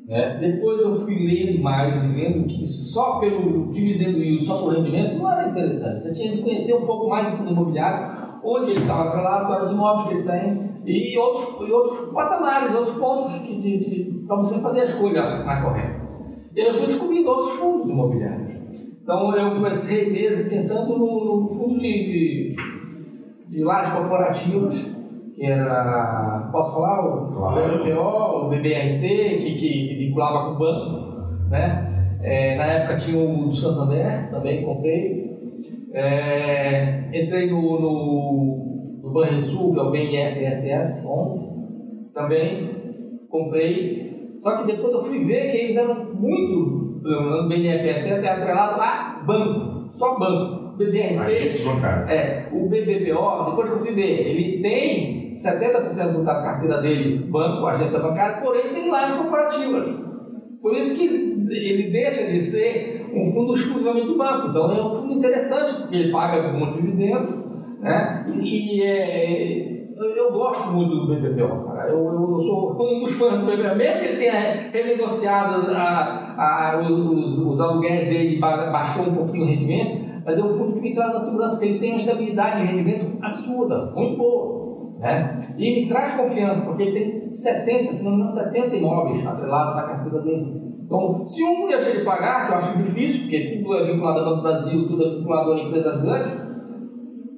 B: né? Depois eu fui lendo mais e vendo que só pelo dividendo yield, só por rendimento, não era interessante. Você tinha de conhecer um pouco mais do fundo imobiliário, onde ele estava atrelado, quais os imóveis que ele tem e outros, e outros patamares, outros pontos para você fazer a escolha mais correta. E aí eu fui descobrindo outros fundos imobiliários. Então eu comecei mesmo pensando no, no fundo de, de, de lajes corporativas, que era, posso falar, o
A: Claro.
B: BPO, o BBRC, que, que vinculava com o banco. Né? É, na época tinha o do Santander, também comprei. É, entrei no, no, no Banrisul, que é o BNFSS 11, também comprei. Só que depois eu fui ver que eles eram muito, pelo menos o BNFSS é atrelado a banco, só banco. BBRC, é, o BBPO, depois que eu fui ver, ele tem 70% da carteira dele banco, agência bancária, porém tem lajes corporativas. Por isso que ele deixa de ser um fundo exclusivamente de banco. Então é um fundo interessante, porque ele paga alguns dividendos, né? E, e, é, eu, eu gosto muito do BBPO, cara. Eu, eu, eu sou um dos fãs do BBPO, mesmo que ele tenha renegociado a, a, os, os aluguéis dele, ba- baixou um pouquinho o rendimento, mas é um fundo que me traz uma segurança, porque ele tem uma estabilidade de rendimento absurda, muito boa. Né? E me traz confiança, porque ele tem 70, se não me engano, 70 imóveis atrelados na carteira dele. Então, se um deixa de pagar, que eu acho difícil, porque tudo é vinculado ao Banco Brasil, tudo é vinculado a empresas grandes,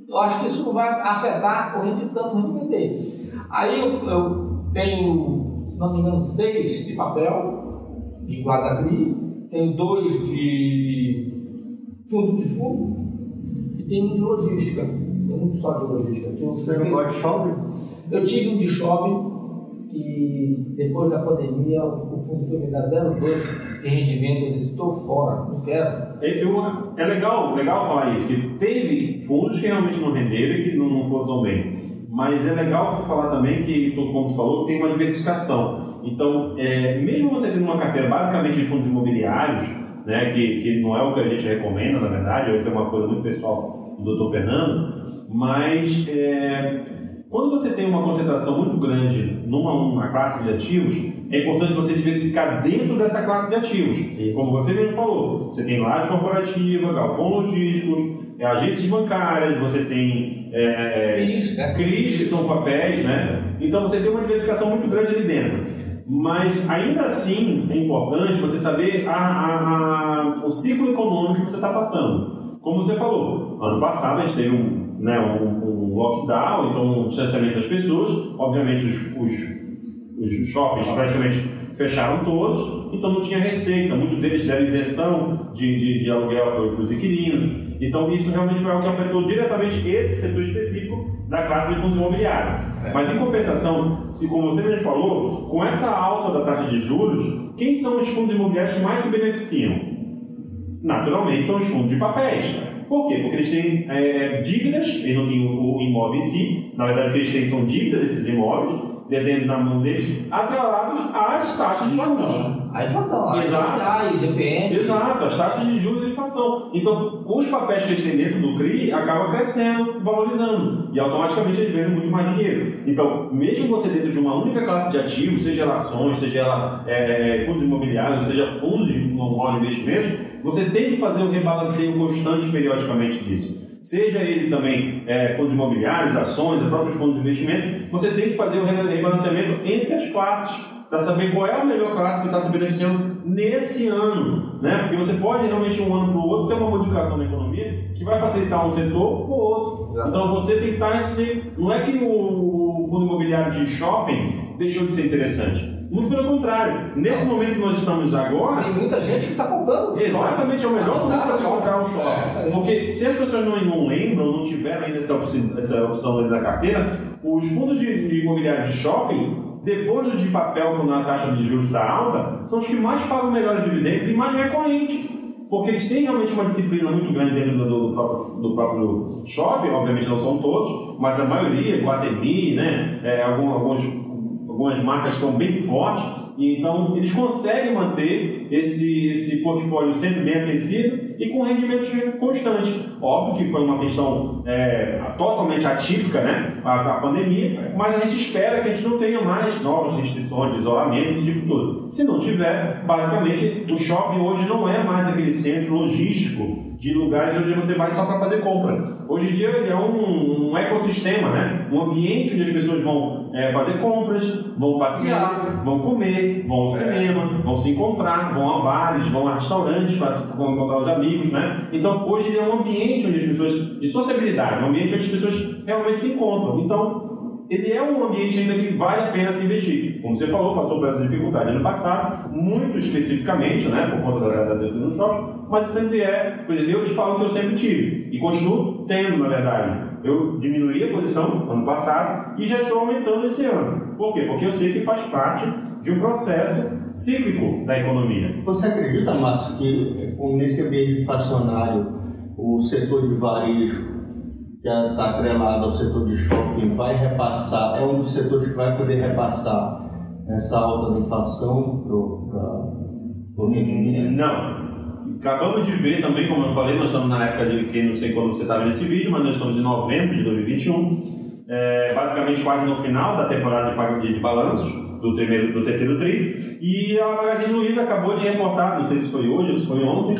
B: eu acho que isso não vai afetar o rendimento, tanto o rendimento dele. Aí eu, eu tenho, se não me engano, seis de papel vinculados a CRI, tenho dois de fundo de fundo e tenho um de logística. Tem um só de logística. eu-
C: Você não gosta de shopping?
B: eu tive um de shopping que depois da pandemia o fundo foi me dar 0,2 de rendimento, eu disse, estou fora, não quero.
A: É, eu, é legal, legal falar isso, que teve fundos que realmente não renderam e que não, não foram tão bem. Mas é legal falar também que, como tu falou, tem uma diversificação. Então, é, mesmo você tendo uma carteira basicamente de fundos imobiliários, né, que, que não é o que a gente recomenda, na verdade, isso é uma coisa muito pessoal do Dr. Fernando, mas é, quando você tem uma concentração muito grande numa uma classe de ativos, é importante você diversificar dentro dessa classe de ativos. Isso. Como você mesmo falou, você tem laje corporativa, galpão logísticos, é, agências bancárias, você tem é, CRIs, né? CRIs, que são papéis, né? Então você tem uma diversificação muito grande ali dentro. Mas ainda assim é importante você saber a, a, a, o ciclo econômico que você está passando. Como você falou, ano passado a gente teve um, né, um, um lockdown, então um distanciamento das pessoas, obviamente os, os, os shoppings praticamente fecharam todos, então não tinha receita, muitos deles deram isenção de, de, de aluguel para os inquilinos, então isso realmente foi algo que afetou diretamente esse setor específico da classe de fundos imobiliários. É. Mas em compensação, se como você mesmo falou, com essa alta da taxa de juros, quem são os fundos imobiliários que mais se beneficiam? Naturalmente são os fundos de papéis. Por quê? Porque eles têm é, dívidas, eles não têm o, o imóvel em si, na verdade o que eles têm são dívidas desses imóveis, detendo na mão deles, atrelados às taxas de juros.
B: A inflação, a Exato. GPM.
A: Exato, as taxas de juros e inflação. Então, os papéis que eles têm dentro do CRI acabam crescendo, valorizando, e automaticamente eles ganham muito mais dinheiro. Então, mesmo você dentro de uma única classe de ativos, seja ações, seja ela é, fundos imobiliários, seja fundos de investimentos, você tem que fazer um rebalanceio constante periodicamente disso seja ele também é, fundos imobiliários, ações, próprios fundos de investimento, você tem que fazer o rebalanceamento entre as classes para saber qual é a melhor classe que está se beneficiando nesse ano, né? Porque você pode realmente um ano para o outro ter uma modificação na economia que vai facilitar um setor ou outro. Exato. Então você tem que estar nesse. Não é que o fundo imobiliário de shopping deixou de ser interessante. Muito pelo contrário. Nesse momento que nós estamos agora.
B: Tem muita gente que está comprando.
A: Exatamente, é o melhor momento para se comprar um shopping. É, é. Porque se as pessoas não, não lembram, não tiveram ainda essa opção, essa opção ali da carteira, os fundos de, de imobiliário de shopping depois do de papel, quando a taxa de juros está alta, são os que mais pagam melhores dividendos e mais recorrente. Porque eles têm realmente uma disciplina muito grande dentro do, do, próprio, do próprio shopping, obviamente não são todos, mas a maioria, Guatemi, né, é, alguns, algumas marcas são bem fortes, e então eles conseguem manter esse, esse portfólio sempre bem aquecido e com rendimentos constantes. Óbvio que foi uma questão é, totalmente atípica, né, a, a, pandemia, mas a gente espera que a gente não tenha mais novas restrições de isolamento e tipo tudo. Se não tiver, basicamente, o shopping hoje não é mais aquele centro logístico de lugares onde você vai só para fazer compra. Hoje em dia ele é um, um, ecossistema, né? um ambiente onde as pessoas vão é, fazer compras, vão passear, vão comer, vão ao é. cinema, vão se encontrar, vão a bares, vão a restaurantes para encontrar os amigos. Né? Então hoje ele é um ambiente onde as pessoas, de sociabilidade, um ambiente onde as pessoas realmente se encontram. Então ele é um ambiente ainda que vale a pena se investir. Como você falou, passou por essa dificuldade ano passado, muito especificamente, né, por conta da, da defesa no shopping, mas sempre é, por exemplo, eu te falo que eu sempre tive, e continuo tendo, na verdade. Eu diminuí a posição ano passado e já estou aumentando esse ano. Por quê? Porque eu sei que faz parte de um processo cíclico da economia.
C: Você acredita, Márcio, que nesse ambiente inflacionário, o setor de varejo que está atrelado ao setor de shopping vai repassar, é um dos setores que vai poder repassar essa alta da inflação para o rendimento?
A: Não. Acabamos de ver também, como eu falei, nós estamos na época de que não sei quando você está vendo esse vídeo, mas nós estamos em novembro de 2021, é, basicamente quase no final da temporada de, de balanços do, do terceiro TRI, e a Magazine Luiza acabou de reportar, não sei se foi hoje ou se foi ontem,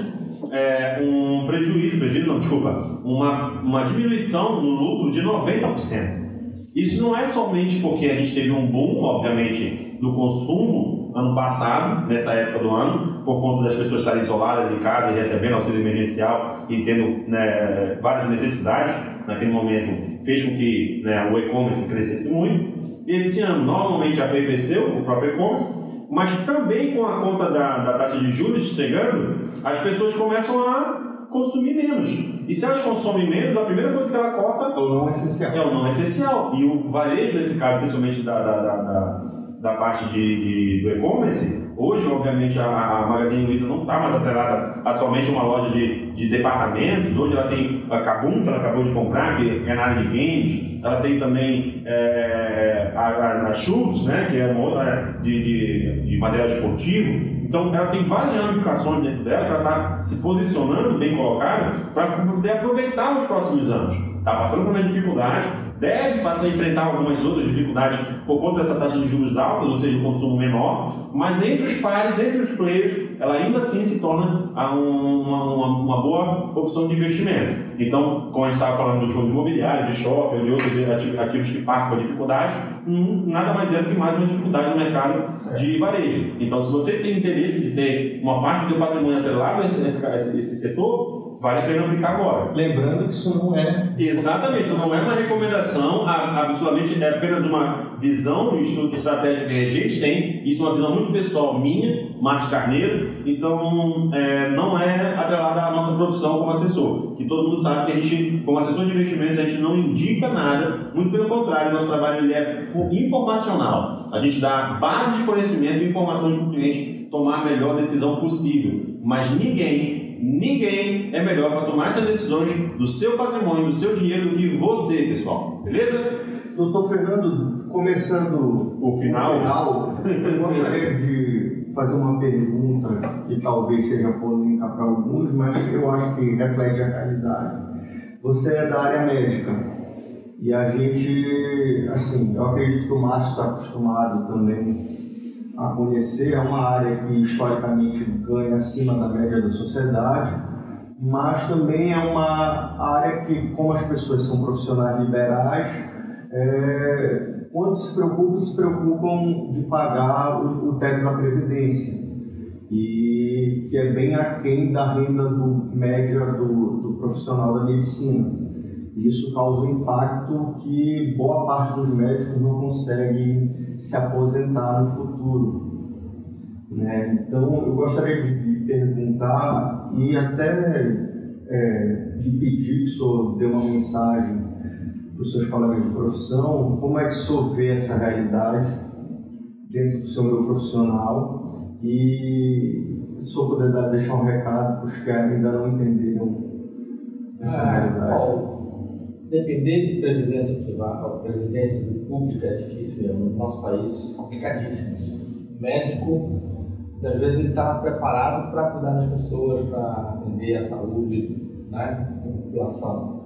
A: é, um prejuízo, prejuízo não, desculpa, uma, uma diminuição no lucro de 90%. Isso não é somente porque a gente teve um boom, obviamente, do consumo ano passado, nessa época do ano, por conta das pessoas estarem isoladas em casa e recebendo auxílio emergencial e tendo né, várias necessidades, naquele momento fez com que né, o e-commerce crescesse muito. Esse ano, normalmente, arrefeceu o próprio e-commerce, mas também com a conta da, da taxa de juros chegando, as pessoas começam a consumir menos. E se elas consomem menos, a primeira coisa que ela corta
C: é o não essencial.
A: É o não essencial. E o varejo, nesse caso, principalmente da, da, da, da parte de, de do e-commerce, hoje, obviamente, a, a Magazine Luiza não está mais atrelada a somente uma loja de, de departamentos. Hoje ela tem a Kabum, que ela acabou de comprar, que é na área de games. Ela tem também é, a, a, a Shoes, né, que é uma outra de, de, de material esportivo. Então, ela tem várias ramificações dentro dela, que ela está se posicionando bem colocada para poder aproveitar os próximos anos. Está passando por uma dificuldade, deve passar a enfrentar algumas outras dificuldades por conta dessa taxa de juros alta, ou seja, o consumo menor, mas entre os pares, entre os players, ela ainda assim se torna uma, uma, uma boa opção de investimento. Então, como a gente estava falando dos fundos imobiliários, de shopping, de outros ativos que passam por dificuldade, hum, nada mais é do que mais uma dificuldade no mercado de varejo. Então, se você tem interesse de ter uma parte do patrimônio atrelado a esse, esse, esse setor, vale a pena aplicar agora.
C: Lembrando que isso não é.
A: Exatamente, isso não é uma recomendação, absolutamente é apenas uma visão um estudo estratégico que a gente tem. Isso é uma visão muito pessoal minha, Márcio Carneiro, então é, não é atrelada à nossa profissão como assessor. Que todo mundo sabe que a gente, como assessor de investimentos, a gente não indica nada, muito pelo contrário, nosso trabalho ele é informacional. A gente dá base de conhecimento e informações para o cliente tomar a melhor decisão possível. Mas ninguém Ninguém é melhor para tomar essas decisões do seu patrimônio, do seu dinheiro, do que você, pessoal. Beleza?
C: Doutor Fernando, começando
A: o final,
C: o final eu gostaria de fazer uma pergunta que talvez seja polêmica para alguns, mas eu acho que reflete a realidade. Você é da área médica e a gente, assim, eu acredito que o Márcio está acostumado também a conhecer. É uma área que historicamente ganha acima da média da sociedade, mas também é uma área que, como as pessoas são profissionais liberais, é, quando se preocupam, se preocupam de pagar o, o teto da Previdência, e que é bem aquém da renda do, média do, do profissional da medicina. Isso causa um impacto que boa parte dos médicos não consegue se aposentar no futuro. Né? Então, eu gostaria de perguntar e até é, lhe pedir que o senhor dê uma mensagem para os seus colegas de profissão, como é que o senhor vê essa realidade dentro do seu meio profissional e se o senhor puder deixar um recado para os que ainda não entenderam essa ah, realidade.
B: Depender de previdência privada, previdência pública é difícil mesmo. No nosso país, complicadíssimo. O médico, às vezes, ele está preparado para cuidar das pessoas, para atender a saúde né, da população.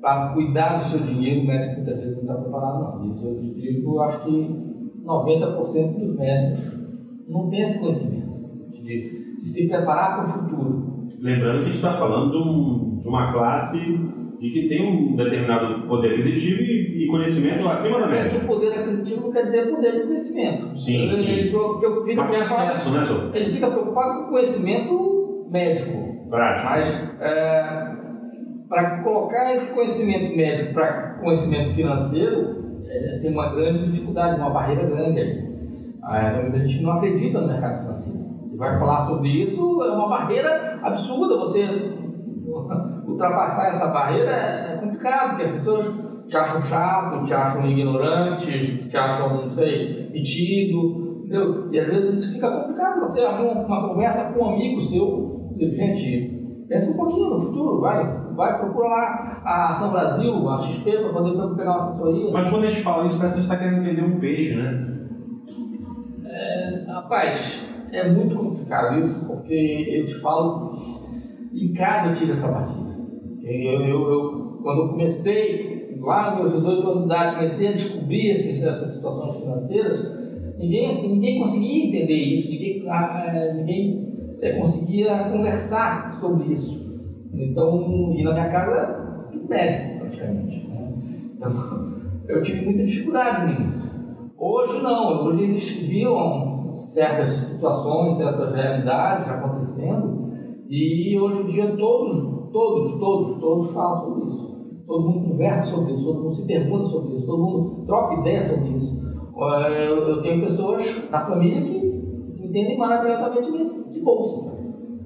B: Para cuidar do seu dinheiro, o médico muitas vezes não está preparado, não. Isso eu digo, acho que 90% dos médicos não tem esse conhecimento de, de se preparar para o futuro.
A: Lembrando que a gente está falando de uma classe de que tem um determinado poder aquisitivo e, conhecimento acima da média.
B: É que o poder aquisitivo não quer dizer poder de conhecimento.
A: Sim, ele, sim. Ele,
B: fica
A: Mas tem acesso, né, senhor?
B: Ele fica preocupado com o conhecimento médico.
A: Prático.
B: Mas, é, para colocar esse conhecimento médico para conhecimento financeiro, é, tem uma grande dificuldade, uma barreira grande aí. É, muita gente não acredita no mercado financeiro. Você vai falar sobre isso, é uma barreira absurda. Você ultrapassar essa barreira é complicado, porque as pessoas te acham chato, te acham ignorante, te acham, não sei, metido, entendeu? E às vezes isso fica complicado. Você abrir uma conversa com um amigo seu, gente, pensa um pouquinho no futuro, vai. Vai, procura lá a Ação Brasil, a XP, para poder pegar uma assessoria.
A: Mas quando a gente fala isso, parece que a gente está querendo vender um peixe, né?
B: É, rapaz, é muito complicado isso, porque eu te falo, em casa eu tive essa batida. Eu, eu, eu, quando eu comecei, lá nos meus 18 anos de idade, comecei a descobrir esses, essas situações financeiras, ninguém, ninguém conseguia entender isso, ninguém, ah, ninguém é, conseguia conversar sobre isso. Então, e na minha casa, tudo médico, praticamente. Né? Então, eu tive muita dificuldade nisso. Hoje não, hoje eles viram certas situações, certas realidades acontecendo, e hoje em dia todos Todos, todos, todos falam sobre isso. Todo mundo conversa sobre isso, todo mundo se pergunta sobre isso, todo mundo troca ideia sobre isso. Eu tenho pessoas na família que entendem maravilhosamente de bolsa,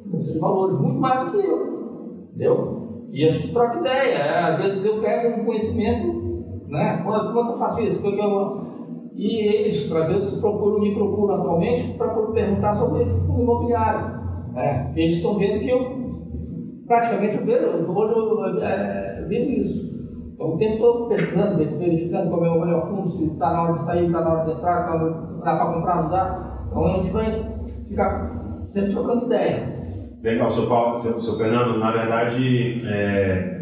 B: bolsa de valores, muito mais do que eu. Entendeu? E a gente troca ideia. Às vezes eu pego um conhecimento, né? Como é que eu faço isso? Como é que eu E eles, para vezes, procuram, me procuram atualmente para perguntar sobre fundo imobiliário. É, eles estão vendo que eu praticamente eu vejo, hoje eu é, vivo isso. Então, o tempo todo pesquisando, verificando como é o melhor fundo, se está na hora de sair, está na hora de entrar, tá, dá para comprar, não dá. Então a gente vai ficar sempre trocando ideia.
A: Legal, seu, Paulo, seu, seu Fernando, na verdade, é,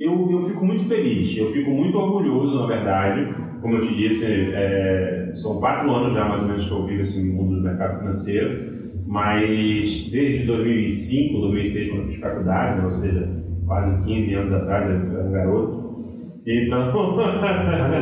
A: eu, eu fico muito feliz, eu fico muito orgulhoso, na verdade. Como eu te disse, é, são quatro anos já mais ou menos que eu vivo esse mundo do mercado financeiro, mas desde 2005, 2006, quando eu fiz faculdade, né, ou seja, quase 15 anos atrás, eu era um garoto. Então.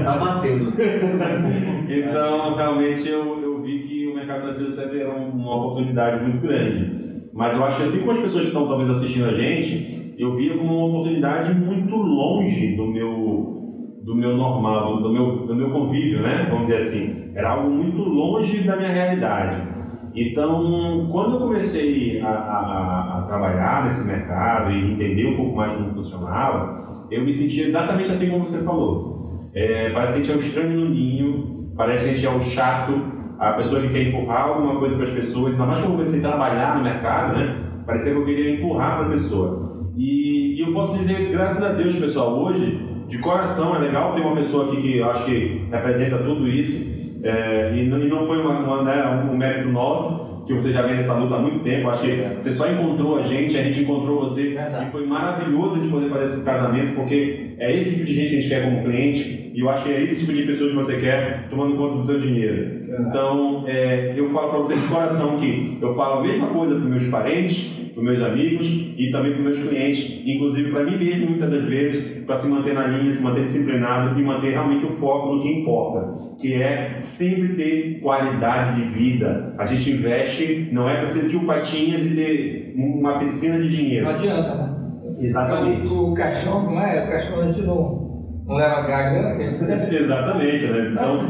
C: tá batendo. [LAUGHS]
A: então, realmente, eu, eu vi que o mercado financeiro sempre era uma oportunidade muito grande. Mas eu acho que assim como as pessoas que estão talvez assistindo a gente, eu via como uma oportunidade muito longe do meu do meu normal, do, do meu do meu convívio, né? Vamos dizer assim, era algo muito longe da minha realidade. Então, quando eu comecei a, a, a, trabalhar nesse mercado e entender um pouco mais como funcionava, eu me sentia exatamente assim como você falou. É, parece que a gente é o estranho no ninho, parece que a gente é o chato, a pessoa que quer empurrar alguma coisa para as pessoas, ainda mais quando eu comecei a trabalhar no mercado, né? Parecia que eu queria empurrar para a pessoa. E, e, eu posso dizer, graças a Deus, pessoal, hoje, de coração, é legal ter uma pessoa aqui que eu acho que representa tudo isso. É, e, não, e, não foi uma, uma, né, um mérito nosso, que você já vem nessa luta há muito tempo. Acho que você só encontrou a gente, a gente encontrou você. Verdade. E foi maravilhoso de poder fazer esse casamento, porque é esse tipo de gente que a gente quer como cliente. E eu acho que é esse tipo de pessoa que você quer tomando conta do teu dinheiro. Então, é, eu falo para você [LAUGHS] de coração que eu falo a mesma coisa para meus parentes, para meus amigos e também para meus clientes, inclusive para mim mesmo, muitas das vezes, para se manter na linha, se manter disciplinado e manter realmente o foco no que importa, que é sempre ter qualidade de vida. A gente investe, não é para ser tio Patinhas e ter uma piscina de dinheiro.
B: Não adianta, né?
A: Exatamente.
B: O, o caixão, não é? O caixão a gente não não leva grana,
A: que [LAUGHS] Exatamente, né?
B: Então,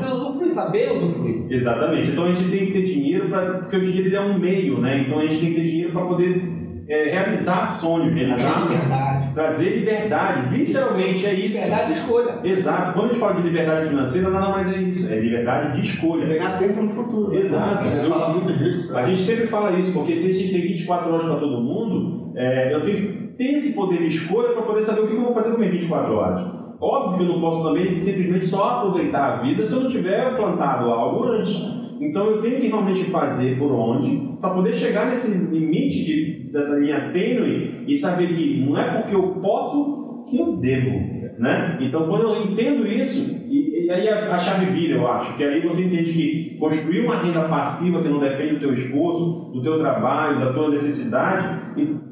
B: saber usufruir.
A: Exatamente. Então a gente tem que ter dinheiro, pra, porque o dinheiro é um meio, né? Então a gente tem que ter dinheiro para poder é, realizar sonhos, realizar.
B: Liberdade.
A: Trazer liberdade. Literalmente é isso.
B: Liberdade de escolha.
A: Exato. Quando a gente fala de liberdade financeira, nada mais é isso. É liberdade de escolha.
C: Pegar tempo no futuro.
A: Exato.
C: A gente fala muito disso.
A: A gente sempre fala isso, porque se a gente tem 24 horas para todo mundo, é, eu tenho que ter esse poder de escolha para poder saber o que eu vou fazer com minhas 24 horas. Óbvio que eu não posso também simplesmente só aproveitar a vida se eu não tiver plantado algo antes. Então eu tenho que realmente fazer por onde para poder chegar nesse limite de, dessa linha tênue e saber que não é porque eu posso que eu devo. Né? Então quando eu entendo isso, e, e aí a, a, chave vira, eu acho, que aí você entende que construir uma renda passiva que não depende do teu esforço, do teu trabalho, da tua necessidade,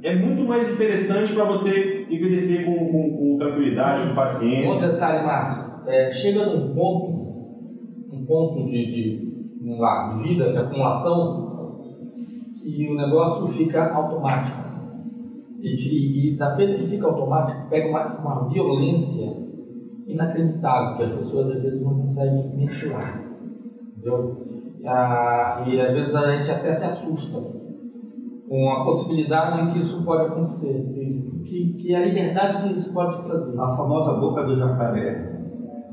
A: é muito mais interessante para você envelhecer com, com, com, tranquilidade, com paciência.
B: Outro detalhe, Márcio, é, chega num ponto, um ponto de, de, lá, de vida, de acumulação, que o negócio fica automático. E, e, e da feita que fica automático, pega uma, uma violência inacreditável, que as pessoas às vezes não conseguem mensurar. Entendeu? E às vezes a gente até se assusta com a possibilidade que isso pode acontecer, que, que a liberdade que isso pode trazer.
C: A famosa boca do jacaré.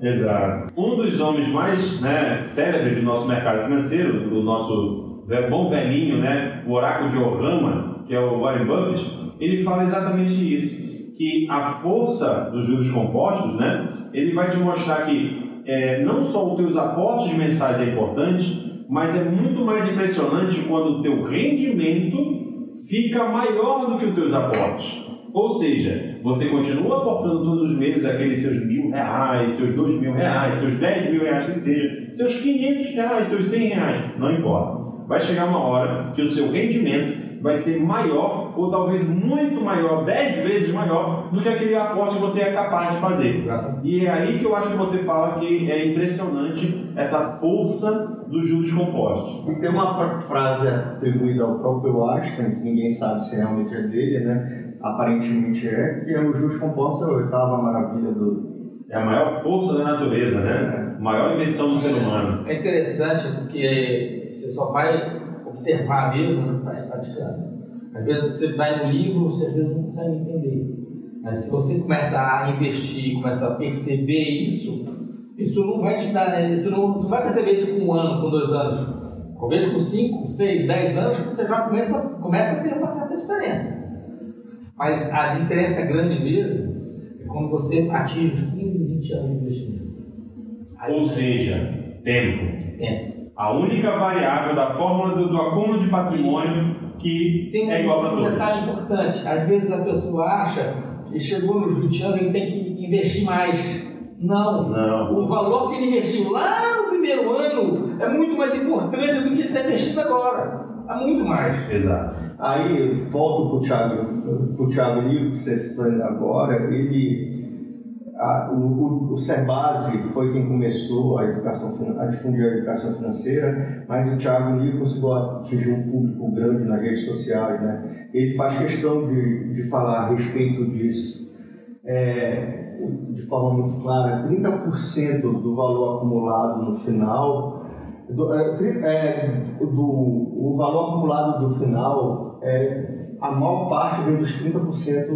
A: Exato. Um dos homens mais né, célebres do nosso mercado financeiro, do nosso bom velhinho, né, o oráculo de Ohama, que é o Warren Buffett, ele fala exatamente isso, que a força dos juros compostos, né, ele vai te mostrar que é, não só os teus aportes mensais é importante, mas é muito mais impressionante quando o teu rendimento fica maior do que os teus aportes. Ou seja, você continua aportando todos os meses aqueles seus mil reais, seus dois mil reais, seus dez mil reais que seja, seus quinhentos reais, seus cem reais, não importa. Vai chegar uma hora que o seu rendimento vai ser maior, ou talvez muito maior, dez vezes maior, do que aquele aporte que você é capaz de fazer. Exato. E é aí que eu acho que você fala que é impressionante essa força dos juros compostos.
C: E tem uma frase atribuída ao próprio Einstein, que ninguém sabe se realmente é dele, né? Aparentemente é, que é o juros composto é a oitava maravilha do.
A: É a maior força da natureza, né? É. Maior invenção do ser humano.
B: É interessante porque você só vai observar mesmo praticando. Às vezes você vai no livro, você às vezes não consegue entender. Mas se você começa a investir, começa a perceber isso, Isso não vai te dar, isso não, você vai perceber isso com um ano, com dois anos. Talvez com cinco, seis, dez anos você já começa, começa a ter uma certa diferença. Mas a diferença grande mesmo é quando você atinge os 15, 20 anos de investimento. Aí
A: Ou seja, tempo.
B: tem.
A: A única variável da fórmula do, do acúmulo de patrimônio que
B: Tem
A: é igual para
B: um
A: todos.
B: detalhe importante. Às vezes a pessoa acha que chegou nos 20 anos e tem que investir mais. Não.
A: Não.
B: O valor que ele investiu lá no primeiro ano é muito mais importante do que ele está investindo agora. É muito mais.
A: Exato.
C: Aí, volto para o Thiago, pro Thiago Nico, que você citou ainda agora, ele, a, o, o, o Cerbasi foi quem começou a, educação, a difundir a educação financeira, mas o Thiago Nico conseguiu atingir um público grande nas redes sociais, né? Ele faz questão de, de falar a respeito disso. É, de forma muito clara, 30% do valor acumulado no final do, é, tri- é, do- o valor acumulado do final, é, a maior parte vem dos 30%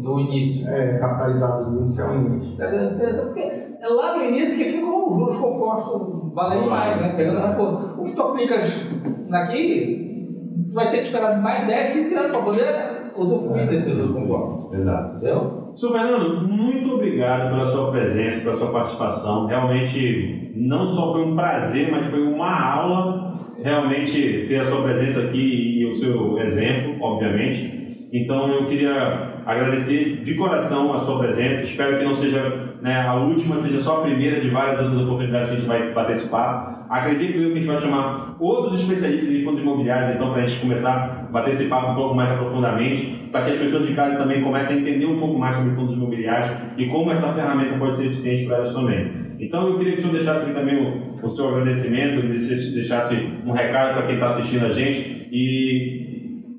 B: No início.
C: é, capitalizados inicialmente.
B: Isso é interessante porque é lá no início que ficam os juros compostos valendo mais, né? Pegando mais força. O que tu aplicas aqui, tu vai ter que esperar mais 10, 15 anos para poder usufruir desses juros compostos.
A: Exato.
B: Entendeu?
A: Senhor Fernando, muito obrigado pela sua presença, pela sua participação. Realmente, não só foi um prazer, mas foi uma aula realmente ter a sua presença aqui e o seu exemplo, obviamente. Então, eu queria agradecer de coração a sua presença. Espero que não seja né, a última, seja só a primeira de várias outras oportunidades que a gente vai bater esse papo. Acredito eu que a gente vai chamar outros especialistas em fundos imobiliários, então, para a gente começar a bater esse papo um pouco mais aprofundadamente, para que as pessoas de casa também comecem a entender um pouco mais sobre fundos imobiliários e como essa ferramenta pode ser eficiente para elas também. Então, eu queria que o senhor deixasse aqui também o, o seu agradecimento, deixasse, um recado para quem está assistindo a gente e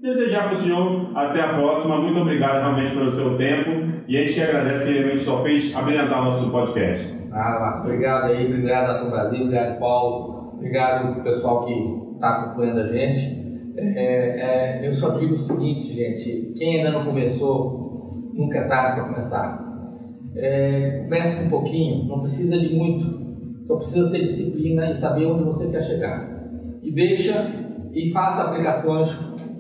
A: desejar para o senhor até a próxima. Muito obrigado realmente pelo seu tempo e a gente que agradece realmente só fez abrilhantar o nosso podcast.
B: Nada, Márcio. Obrigado aí, obrigado Nação Brasil, obrigado Paulo, obrigado pessoal que está acompanhando a gente. É, é, eu só digo o seguinte, gente, quem ainda não começou, nunca é tarde para começar. É, comece com um pouquinho, não precisa de muito, só precisa ter disciplina e saber onde você quer chegar. E deixa e faça aplicações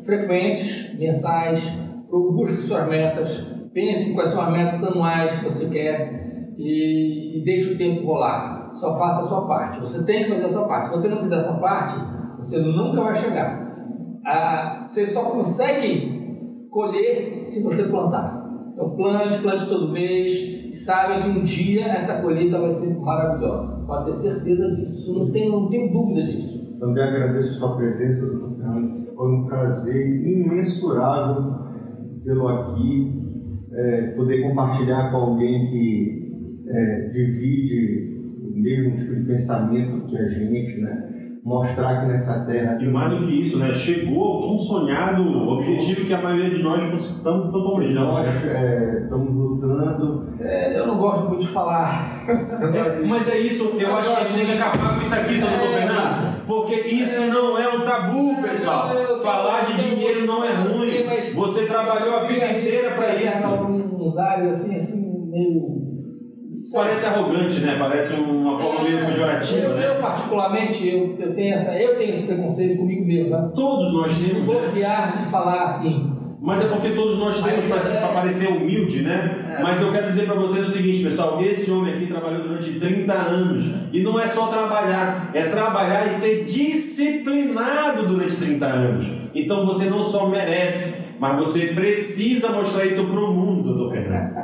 B: frequentes, mensais, busque suas metas, pense quais são as metas anuais que você quer e, e deixe o tempo rolar. Só faça a sua parte. Você tem que fazer a sua parte. Se você não fizer a sua parte, você nunca vai chegar. Ah, você só consegue colher se você plantar. Então plante, plante todo mês e saiba que um dia essa colheita vai ser maravilhosa. Pode ter certeza disso. Isso não tenho, não tenho dúvida disso.
C: Também agradeço a sua presença, doutor Fernando. Foi um prazer imensurável tê-lo aqui, é, poder compartilhar com alguém que é, divide o mesmo tipo de pensamento que a gente, né? Mostrar que nessa terra
A: E mais do que isso, né, chegou ao tão sonhado objetivo que a maioria de nós estamos totalmente não.
C: nós é, estamos lutando.
B: É, eu não gosto muito de falar.
A: É, mas é isso, eu acho que a gente tem que acabar com isso aqui, seu doutor Fernando. Porque isso não é um tabu, pessoal. Falar de dinheiro não é ruim. Você trabalhou a vida inteira para isso.
B: Uns áreas assim, assim, meio.
A: Parece arrogante, né? Parece uma forma meio pejorativa,
B: eu,
A: né?
B: eu, particularmente, eu, eu, tenho essa, eu tenho esse preconceito comigo mesmo, sabe?
A: Todos nós temos, né?
B: bloquear, de falar assim.
A: Mas é porque todos nós temos
B: Mas é-
A: para parecer humilde, né?
B: É.
A: Mas eu quero dizer para vocês o seguinte, pessoal: esse homem aqui trabalhou durante 30 anos. E não é só trabalhar, é trabalhar e ser disciplinado durante 30 anos. Então você não só merece, mas você precisa mostrar isso para o mundo, doutor Fernando.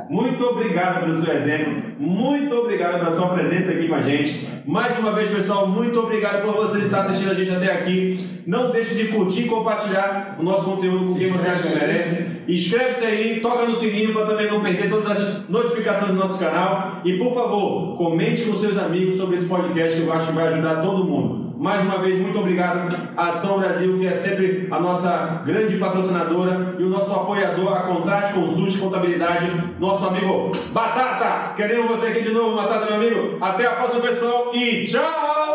A: Muito obrigado pelo seu exemplo, muito obrigado pela sua presença aqui com a gente. Mais uma vez, pessoal, muito obrigado por você estar assistindo a gente até aqui. Não deixe de curtir e compartilhar o nosso conteúdo com quem você acha que merece. Inscreve-se aí, toca no sininho para também não perder todas as notificações do nosso canal. E por favor, comente com seus amigos sobre esse podcast que eu acho que vai ajudar todo mundo. Mais uma vez, muito obrigado à Ação Brasil, que é sempre a nossa grande patrocinadora e o nosso apoiador, a Contrate Consulte Contabilidade, nosso amigo Batata. Queremos você aqui de novo, Batata, meu amigo. Até a próxima, pessoal, e tchau!